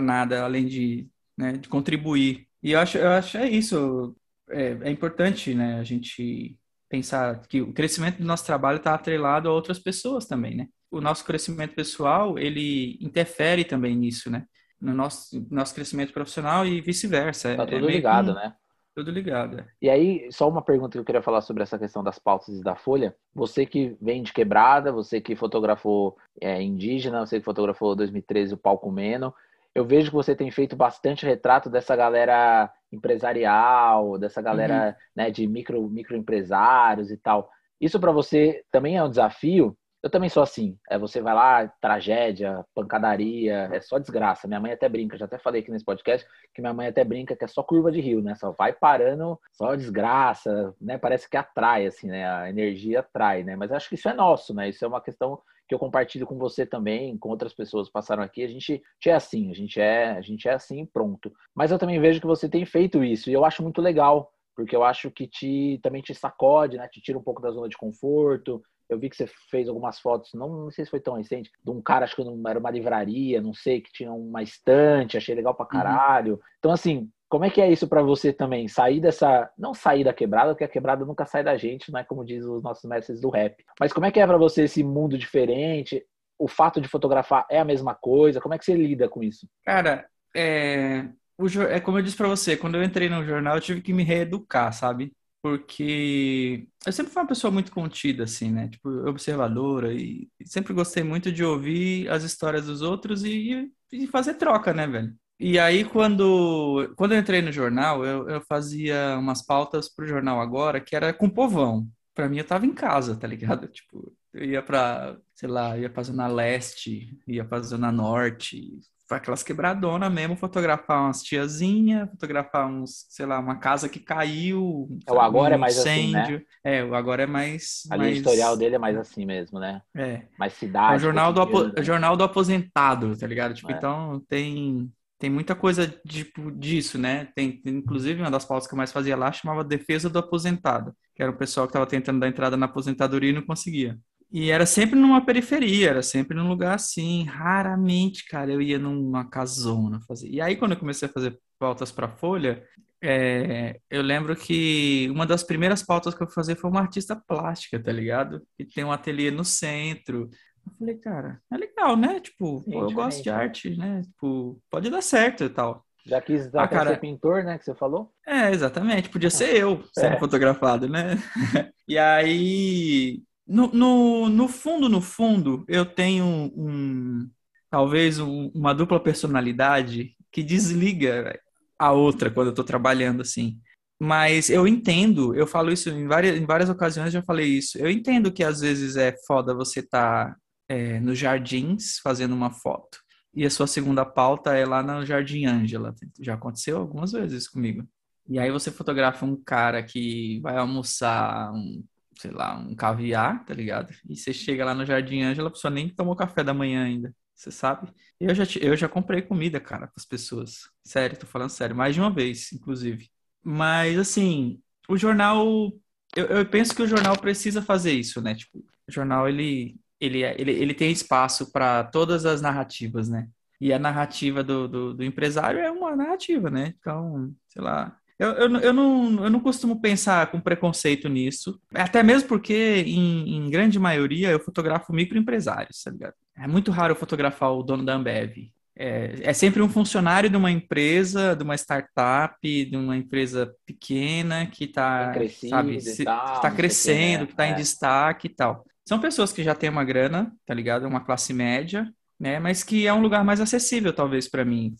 nada, além de, né, de contribuir. E eu acho, eu acho é isso. É, é importante, né, a gente pensar que o crescimento do nosso trabalho está atrelado a outras pessoas também, né? O nosso crescimento pessoal, ele interfere também nisso, né? no nosso, nosso crescimento profissional e vice-versa. Tá é tudo é ligado, né? Tudo ligado. É. E aí, só uma pergunta que eu queria falar sobre essa questão das pautas e da folha. Você que vem de quebrada, você que fotografou é, indígena, você que fotografou 2013 o Palco Meno, eu vejo que você tem feito bastante retrato dessa galera empresarial, dessa galera uhum. né, de micro, microempresários e tal. Isso para você também é um desafio? Eu também sou assim. É, você vai lá, tragédia, pancadaria, é só desgraça. Minha mãe até brinca, já até falei aqui nesse podcast, que minha mãe até brinca que é só curva de rio, né? Só vai parando, só desgraça, né? Parece que atrai, assim, né? A energia atrai, né? Mas acho que isso é nosso, né? Isso é uma questão que eu compartilho com você também, com outras pessoas que passaram aqui. A gente, é assim, a gente é, a gente é assim, pronto. Mas eu também vejo que você tem feito isso e eu acho muito legal, porque eu acho que te também te sacode, né? Te tira um pouco da zona de conforto, eu vi que você fez algumas fotos, não, não sei se foi tão recente, de um cara, acho que era uma livraria, não sei, que tinha uma estante, achei legal pra uhum. caralho. Uhum. Então, assim, como é que é isso para você também? Sair dessa. Não sair da quebrada, porque a quebrada nunca sai da gente, não é como diz os nossos mestres do rap. Mas como é que é para você esse mundo diferente? O fato de fotografar é a mesma coisa? Como é que você lida com isso? Cara, é. O, é como eu disse para você, quando eu entrei no jornal, eu tive que me reeducar, sabe? porque eu sempre fui uma pessoa muito contida, assim, né? Tipo, observadora e sempre gostei muito de ouvir as histórias dos outros e, e fazer troca, né, velho? E aí, quando, quando eu entrei no jornal, eu, eu fazia umas pautas pro jornal agora que era com povão. Pra mim, eu tava em casa, tá ligado? Tipo, eu ia pra, sei lá, ia pra Zona Leste, ia pra Zona Norte, aquelas quebradonas mesmo, fotografar umas tiazinhas, fotografar uns, sei lá, uma casa que caiu. É, o agora um é mais incêndio. assim, né? É, o agora é mais. A mais... editorial dele é mais assim mesmo, né? É. Mais cidade. É o jornal, do, apo... né? jornal do aposentado, tá ligado? Tipo, é. então tem. Tem muita coisa tipo, disso, né? Tem, tem, inclusive, uma das pautas que eu mais fazia lá chamava Defesa do Aposentado, que era o pessoal que estava tentando dar entrada na aposentadoria e não conseguia. E era sempre numa periferia, era sempre num lugar assim. Raramente, cara, eu ia numa casona fazer. E aí, quando eu comecei a fazer pautas para Folha, é, eu lembro que uma das primeiras pautas que eu fui fazer foi uma artista plástica, tá ligado? Que tem um ateliê no centro. Eu falei, cara, é legal, né? Tipo, Sim, pô, eu gosto de né? arte, né? Tipo, pode dar certo e tal. Já quis dar ah, cara... ser pintor, né? Que você falou? É, exatamente. Podia ser eu sendo é. fotografado, né? e aí no, no, no fundo, no fundo, eu tenho um, talvez um, uma dupla personalidade que desliga a outra quando eu estou trabalhando assim. Mas eu entendo, eu falo isso em várias, em várias ocasiões, já falei isso. Eu entendo que às vezes é foda você estar tá, é, nos jardins fazendo uma foto e a sua segunda pauta é lá no Jardim Ângela. Já aconteceu algumas vezes comigo. E aí você fotografa um cara que vai almoçar um sei lá, um caviar, tá ligado? E você chega lá no Jardim Ângela, a pessoa nem tomou café da manhã ainda, você sabe? Eu já, eu já comprei comida, cara, com as pessoas. Sério, tô falando sério, mais de uma vez, inclusive. Mas, assim, o jornal. Eu, eu penso que o jornal precisa fazer isso, né? Tipo, o jornal, ele, ele, ele, ele tem espaço para todas as narrativas, né? E a narrativa do, do, do empresário é uma narrativa, né? Então, sei lá, eu, eu, eu, não, eu não costumo pensar com preconceito nisso, até mesmo porque, em, em grande maioria, eu fotografo microempresários, tá ligado? É muito raro eu fotografar o dono da Ambev. É, é sempre um funcionário de uma empresa, de uma startup, de uma empresa pequena que está sabe, se, tá, tá crescendo, que está é. em destaque e tal. São pessoas que já têm uma grana, tá ligado? Uma classe média, né? Mas que é um lugar mais acessível, talvez, para mim,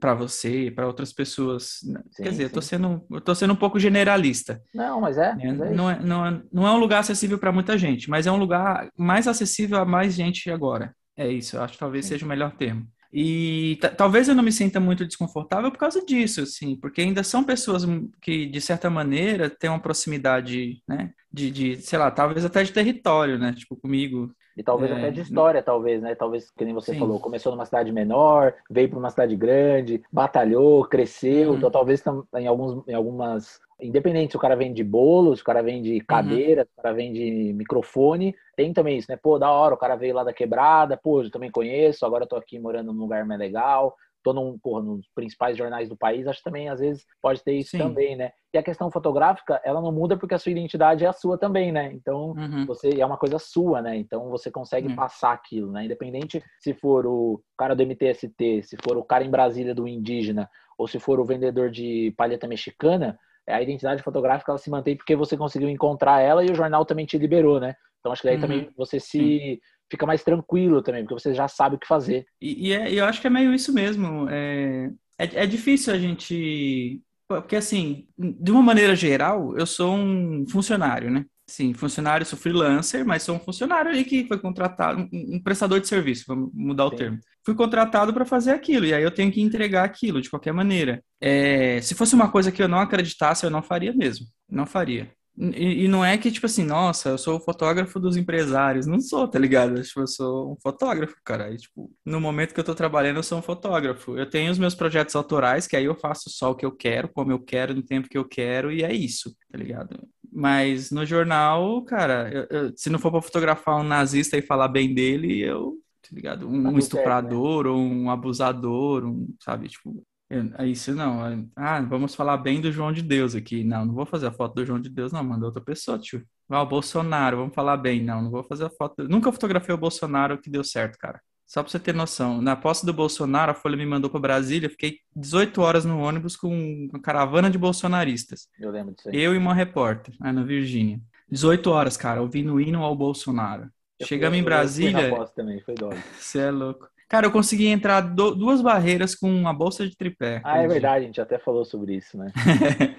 para você, para outras pessoas. Sim, Quer dizer, eu tô, sendo, eu tô sendo um pouco generalista. Não, mas é. Né? Mas é não, é, não, é, não é um lugar acessível para muita gente, mas é um lugar mais acessível a mais gente agora. É isso, eu acho que talvez Sim. seja o melhor termo. E talvez eu não me sinta muito desconfortável por causa disso, assim, porque ainda são pessoas que, de certa maneira, têm uma proximidade, né, de, de sei lá, talvez até de território, né, tipo, comigo, E talvez é, até de história, talvez, né? Talvez, que nem você Sim. falou, começou numa cidade menor, veio para uma cidade grande, batalhou, cresceu. Uhum. Então, talvez em, alguns, em algumas Independente se o cara vende bolo, se o cara vende uhum. cadeira, uhum. se o cara vende microfone, tem também isso, né? Pô, da hora, o cara veio lá da quebrada, pô, eu também conheço, agora eu tô aqui morando num lugar mais legal, tô num, porra, nos principais jornais do país, acho que também às vezes pode ter isso Sim. também, né? E a questão fotográfica, ela não muda porque a sua identidade é a sua também, né? Então, uhum. você é uma coisa sua, né? Então, você consegue uhum. passar aquilo, né? Independente se for o cara do MTST, se for o cara em Brasília do indígena, ou se for o vendedor de palheta mexicana, a identidade fotográfica ela se mantém porque você conseguiu encontrar ela e o jornal também te liberou, né? Então acho que daí uhum. também você se. Fica mais tranquilo também, porque você já sabe o que fazer. E, e é, eu acho que é meio isso mesmo. É, é, é difícil a gente. Porque, assim, de uma maneira geral, eu sou um funcionário, né? Sim, funcionário, sou freelancer, mas sou um funcionário aí que foi contratado, um, um prestador de serviço, vamos mudar o Sim. termo. Fui contratado para fazer aquilo, e aí eu tenho que entregar aquilo de qualquer maneira. É, se fosse uma coisa que eu não acreditasse, eu não faria mesmo. Não faria. E, e, não é que, tipo assim, nossa, eu sou o fotógrafo dos empresários. Não sou, tá ligado? Tipo, eu sou um fotógrafo, cara. E, tipo, no momento que eu tô trabalhando, eu sou um fotógrafo. Eu tenho os meus projetos autorais, que aí eu faço só o que eu quero, como eu quero, no tempo que eu quero, e é isso, tá ligado? Mas no jornal, cara, eu, eu, se não for pra fotografar um nazista e falar bem dele, eu, tá ligado? Um, tá um estuprador né? ou um abusador, um, sabe? Tipo, é isso não. Ah, vamos falar bem do João de Deus aqui. Não, não vou fazer a foto do João de Deus, não. Manda outra pessoa, tio. Ah, o Bolsonaro, vamos falar bem. Não, não vou fazer a foto. Nunca fotografei o Bolsonaro que deu certo, cara. Só pra você ter noção. Na posse do Bolsonaro, a Folha me mandou para Brasília. Fiquei 18 horas no ônibus com uma caravana de bolsonaristas. Eu lembro disso aí. Eu e uma repórter, aí na Virgínia. 18 horas, cara, ouvindo hino ao Bolsonaro. Eu Chegamos fui, em Brasília. Eu fui na posse também, foi dólar. Você é louco. Cara, eu consegui entrar do, duas barreiras com uma bolsa de tripé. Ah, é verdade, a gente até falou sobre isso, né?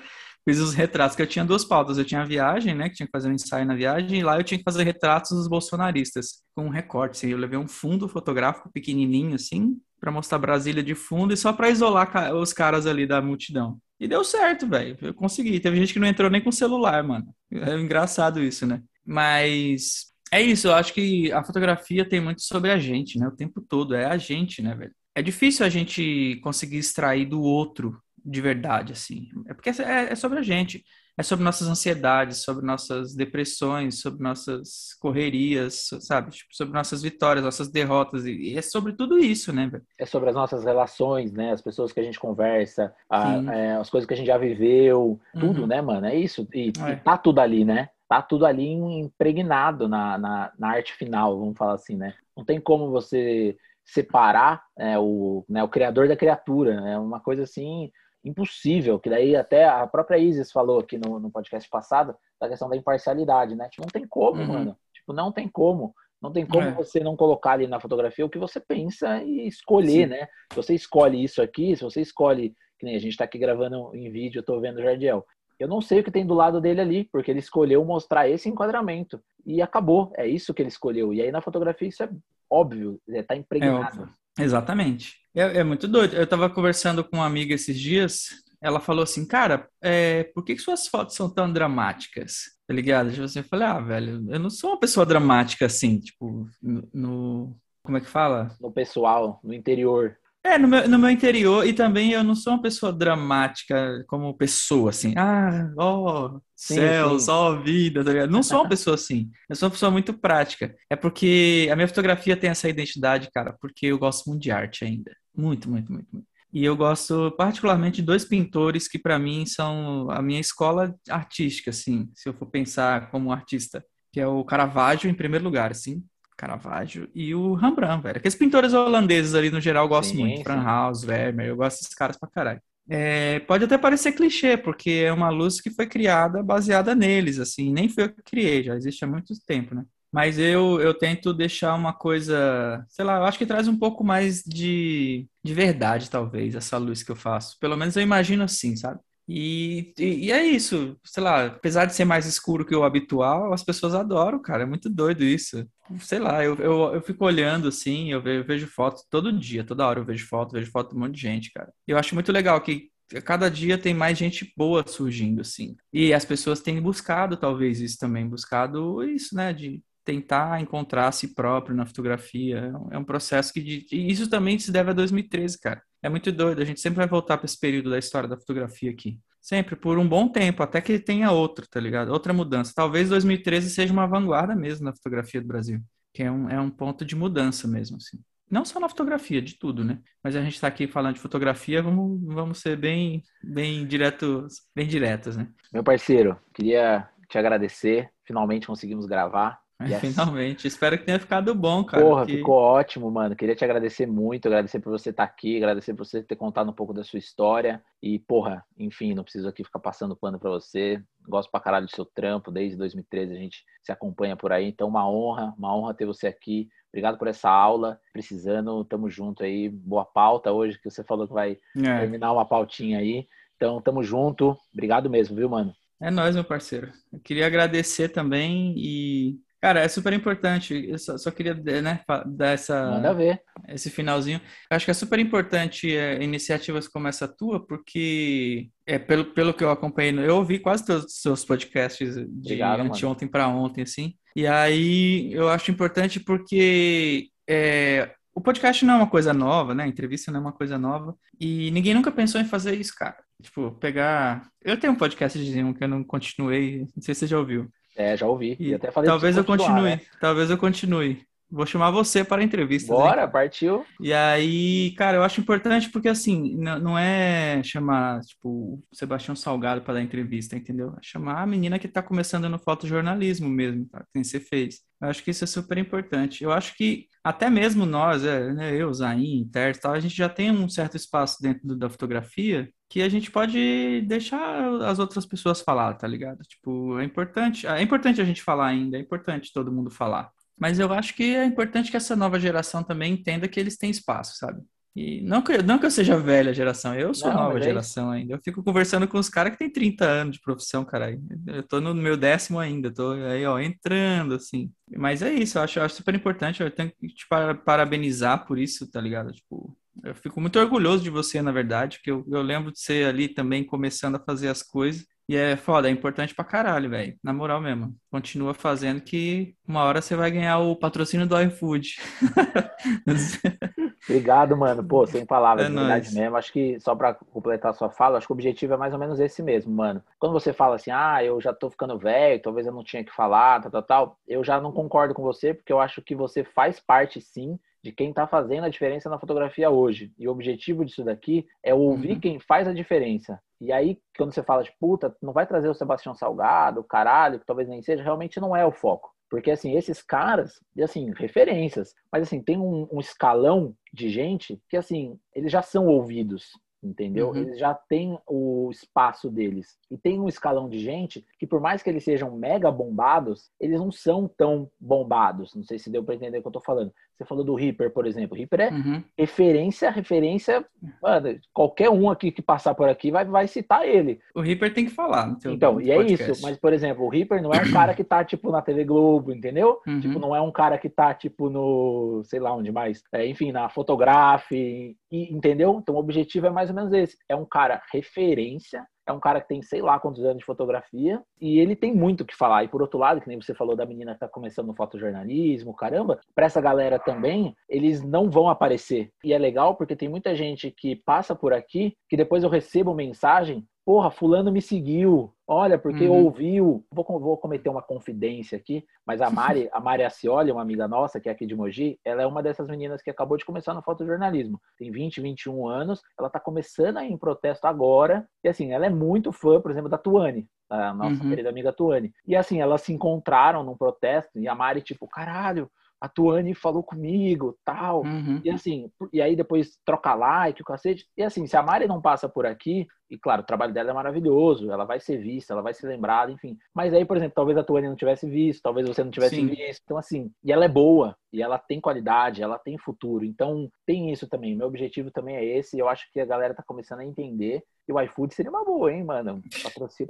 Fiz os retratos, que eu tinha duas pautas. Eu tinha a viagem, né? Que tinha que fazer um ensaio na viagem, e lá eu tinha que fazer retratos dos bolsonaristas, com um recorte. Assim, eu levei um fundo fotográfico pequenininho, assim, para mostrar Brasília de fundo e só para isolar os caras ali da multidão. E deu certo, velho. Eu consegui. Teve gente que não entrou nem com celular, mano. É engraçado isso, né? Mas é isso, eu acho que a fotografia tem muito sobre a gente, né? O tempo todo, é a gente, né, velho? É difícil a gente conseguir extrair do outro de verdade, assim. É porque é, é sobre a gente. É sobre nossas ansiedades, sobre nossas depressões, sobre nossas correrias, sabe? Tipo, sobre nossas vitórias, nossas derrotas. E é sobre tudo isso, né, velho? É sobre as nossas relações, né? As pessoas que a gente conversa, a, é, as coisas que a gente já viveu, tudo, uhum. né, mano? É isso. E, é. e tá tudo ali, né? Tá tudo ali impregnado na, na, na, arte final, vamos falar assim, né? Não tem como você separar é, o, né, o criador da criatura, é né? uma coisa assim impossível, que daí até a própria Isis falou aqui no, no podcast passado, da questão da imparcialidade, né? Tipo, não tem como, uhum. mano. Tipo, não tem como. Não tem como é. você não colocar ali na fotografia o que você pensa e escolher, Sim. né? Se você escolhe isso aqui, se você escolhe, que nem a gente está aqui gravando em vídeo, eu tô vendo o Jardiel. Eu não sei o que tem do lado dele ali, porque ele escolheu mostrar esse enquadramento. E acabou. É isso que ele escolheu. E aí na fotografia isso é óbvio, está é, impregnado. É Exatamente. É, é, muito doido. Eu estava conversando com uma amiga esses dias. Ela falou assim, cara, é, por que, que suas fotos são tão dramáticas? Tá ligado? Tipo assim, eu falei, ah, velho, eu não sou uma pessoa dramática assim, tipo, no, no como é que fala? No pessoal, no interior. É, no meu, no meu interior, e também eu não sou uma pessoa dramática como pessoa, assim, ah, ó, céus, ó, vida, tá ligado? Não sou uma pessoa assim. Eu sou uma pessoa muito prática. É porque a minha fotografia tem essa identidade, cara, porque eu gosto muito de arte ainda. Muito, muito, muito, muito. E eu gosto particularmente de dois pintores que, para mim, são a minha escola artística, assim, se eu for pensar como artista, que é o Caravaggio, em primeiro lugar, assim. Caravaggio e o Rembrandt, velho. Aqueles pintores holandeses ali, no geral, eu gosto sim, muito. Fran Haus, Vermeer, eu gosto desses caras pra caralho. É, pode até parecer clichê, porque é uma luz que foi criada baseada neles, assim, nem foi eu que criei, já existe há muito tempo, né? Mas eu, eu tento deixar uma coisa, sei lá, eu acho que traz um pouco mais de, de verdade, talvez, essa luz que eu faço. Pelo menos eu imagino assim, sabe? E, e, e, é isso, sei lá, apesar de ser mais escuro que o habitual, as pessoas adoram, cara, é muito doido isso. Sei lá, eu, eu, eu fico olhando assim, eu vejo, eu vejo todo dia, toda hora eu vejo foto, vejo foto de um monte de gente, cara. Eu acho muito legal que cada dia tem mais gente boa surgindo, assim. E as pessoas têm buscado, talvez, isso também, buscado isso, né, de tentar encontrar a si próprio na fotografia. É um processo que. E isso também se deve a 2013, cara. É muito doido. A gente sempre vai voltar para esse período da história da fotografia aqui. Sempre, por um bom tempo, até que tenha outro, tá ligado? Outra mudança. Talvez 2013 seja uma vanguarda mesmo na fotografia do Brasil. Que é um, é um ponto de mudança mesmo, assim. Não só na fotografia, de tudo, né? Mas a gente está aqui falando de fotografia, vamos, vamos ser bem, bem diretos, bem diretas, né? Meu parceiro, queria te agradecer. Finalmente conseguimos gravar. Yes. Finalmente. Espero que tenha ficado bom, cara. Porra, que... ficou ótimo, mano. Queria te agradecer muito, agradecer por você estar aqui, agradecer por você ter contado um pouco da sua história. E, porra, enfim, não preciso aqui ficar passando pano para você. Gosto pra caralho do seu trampo. Desde 2013 a gente se acompanha por aí. Então, uma honra, uma honra ter você aqui. Obrigado por essa aula. Precisando, tamo junto aí. Boa pauta hoje, que você falou que vai é. terminar uma pautinha aí. Então, tamo junto. Obrigado mesmo, viu, mano? É nóis, meu parceiro. Eu queria agradecer também e Cara, é super importante. Eu só, só queria né, dar essa, Manda ver. esse finalzinho. Eu acho que é super importante é, iniciativas como essa tua, porque é pelo, pelo que eu acompanhei, eu ouvi quase todos os seus podcasts de Obrigado, anteontem para ontem, assim. E aí eu acho importante porque é, o podcast não é uma coisa nova, né? A entrevista não é uma coisa nova. E ninguém nunca pensou em fazer isso, cara. Tipo, pegar. Eu tenho um podcast de um que eu não continuei, não sei se você já ouviu. É, já ouvi. E, e até falei talvez eu continue. Né? Talvez eu continue. Vou chamar você para a entrevista. Bora, hein? partiu. E aí, cara, eu acho importante porque, assim, não é chamar, tipo, o Sebastião Salgado para dar entrevista, entendeu? É chamar a menina que está começando no fotojornalismo mesmo, tá? que você fez. Eu acho que isso é super importante. Eu acho que até mesmo nós, é, né, eu, Zain, Ter, tal, a gente já tem um certo espaço dentro da fotografia que a gente pode deixar as outras pessoas falar, tá ligado? Tipo, é importante, é importante a gente falar ainda, é importante todo mundo falar. Mas eu acho que é importante que essa nova geração também entenda que eles têm espaço, sabe? E não que, não que eu seja velha geração, eu sou não, nova é geração ainda. Eu fico conversando com os caras que têm 30 anos de profissão, cara. Eu tô no meu décimo ainda, tô aí, ó, entrando, assim. Mas é isso, eu acho, eu acho super importante. Eu tenho que te parabenizar por isso, tá ligado? Tipo, eu fico muito orgulhoso de você, na verdade, porque eu, eu lembro de ser ali também começando a fazer as coisas. E é foda, é importante pra caralho, velho. Na moral mesmo. Continua fazendo que uma hora você vai ganhar o patrocínio do iFood. Obrigado, mano. Pô, sem palavras, é de verdade mesmo. Acho que, só pra completar a sua fala, acho que o objetivo é mais ou menos esse mesmo, mano. Quando você fala assim, ah, eu já tô ficando velho, talvez eu não tinha que falar, tal, tal, tal, eu já não concordo com você, porque eu acho que você faz parte, sim, de quem está fazendo a diferença na fotografia hoje. E o objetivo disso daqui é ouvir uhum. quem faz a diferença. E aí, quando você fala de puta, não vai trazer o Sebastião Salgado, caralho, que talvez nem seja, realmente não é o foco. Porque, assim, esses caras, e assim, referências, mas, assim, tem um, um escalão de gente que, assim, eles já são ouvidos entendeu? Uhum. Eles já têm o espaço deles. E tem um escalão de gente que, por mais que eles sejam mega bombados, eles não são tão bombados. Não sei se deu para entender o que eu tô falando. Você falou do Reaper, por exemplo. O Reaper é uhum. referência, referência. Mano, qualquer um aqui que passar por aqui vai, vai citar ele. O Reaper tem que falar. então, e é isso. Mas, por exemplo, o Reaper não é um cara que tá, tipo, na TV Globo, entendeu? Uhum. Tipo, não é um cara que tá, tipo, no. sei lá onde mais. É, enfim, na Fotografe. entendeu? Então, o objetivo é mais ou menos esse. É um cara referência é um cara que tem sei lá quantos anos de fotografia e ele tem muito o que falar. E por outro lado, que nem você falou da menina que tá começando no fotojornalismo, caramba, para essa galera também, eles não vão aparecer. E é legal porque tem muita gente que passa por aqui que depois eu recebo mensagem porra, fulano me seguiu, olha, porque uhum. ouviu. Vou, vou cometer uma confidência aqui, mas a Mari, a Mari Acioli, uma amiga nossa, que é aqui de Mogi, ela é uma dessas meninas que acabou de começar no fotojornalismo. Tem 20, 21 anos, ela tá começando aí em protesto agora, e assim, ela é muito fã, por exemplo, da Tuane, a nossa uhum. querida amiga Tuane. E assim, elas se encontraram num protesto, e a Mari, tipo, caralho, a Tuane falou comigo, tal. Uhum. E assim, e aí depois troca like, o cacete. E assim, se a Mari não passa por aqui, e claro, o trabalho dela é maravilhoso, ela vai ser vista, ela vai ser lembrada, enfim. Mas aí, por exemplo, talvez a Tuane não tivesse visto, talvez você não tivesse Sim. visto. Então, assim, e ela é boa, e ela tem qualidade, ela tem futuro. Então, tem isso também. Meu objetivo também é esse, e eu acho que a galera tá começando a entender. E o iFood seria uma boa, hein, mano? Patrocina,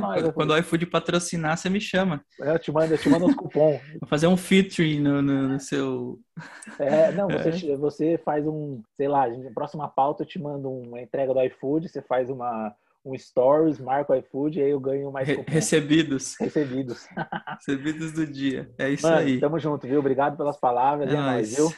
nós, quando o iFood patrocinar, você me chama. É, eu te mando, eu te mando uns cupons. Vou fazer um featuring no, no, no seu. É, não, você, é. você faz um, sei lá, a próxima pauta eu te mando uma entrega do iFood, você faz uma, um stories, marco o iFood e aí eu ganho mais Re Recebidos. Recebidos. Recebidos do dia. É isso Mano, aí. Tamo junto, viu? Obrigado pelas palavras. É, é nóis, viu?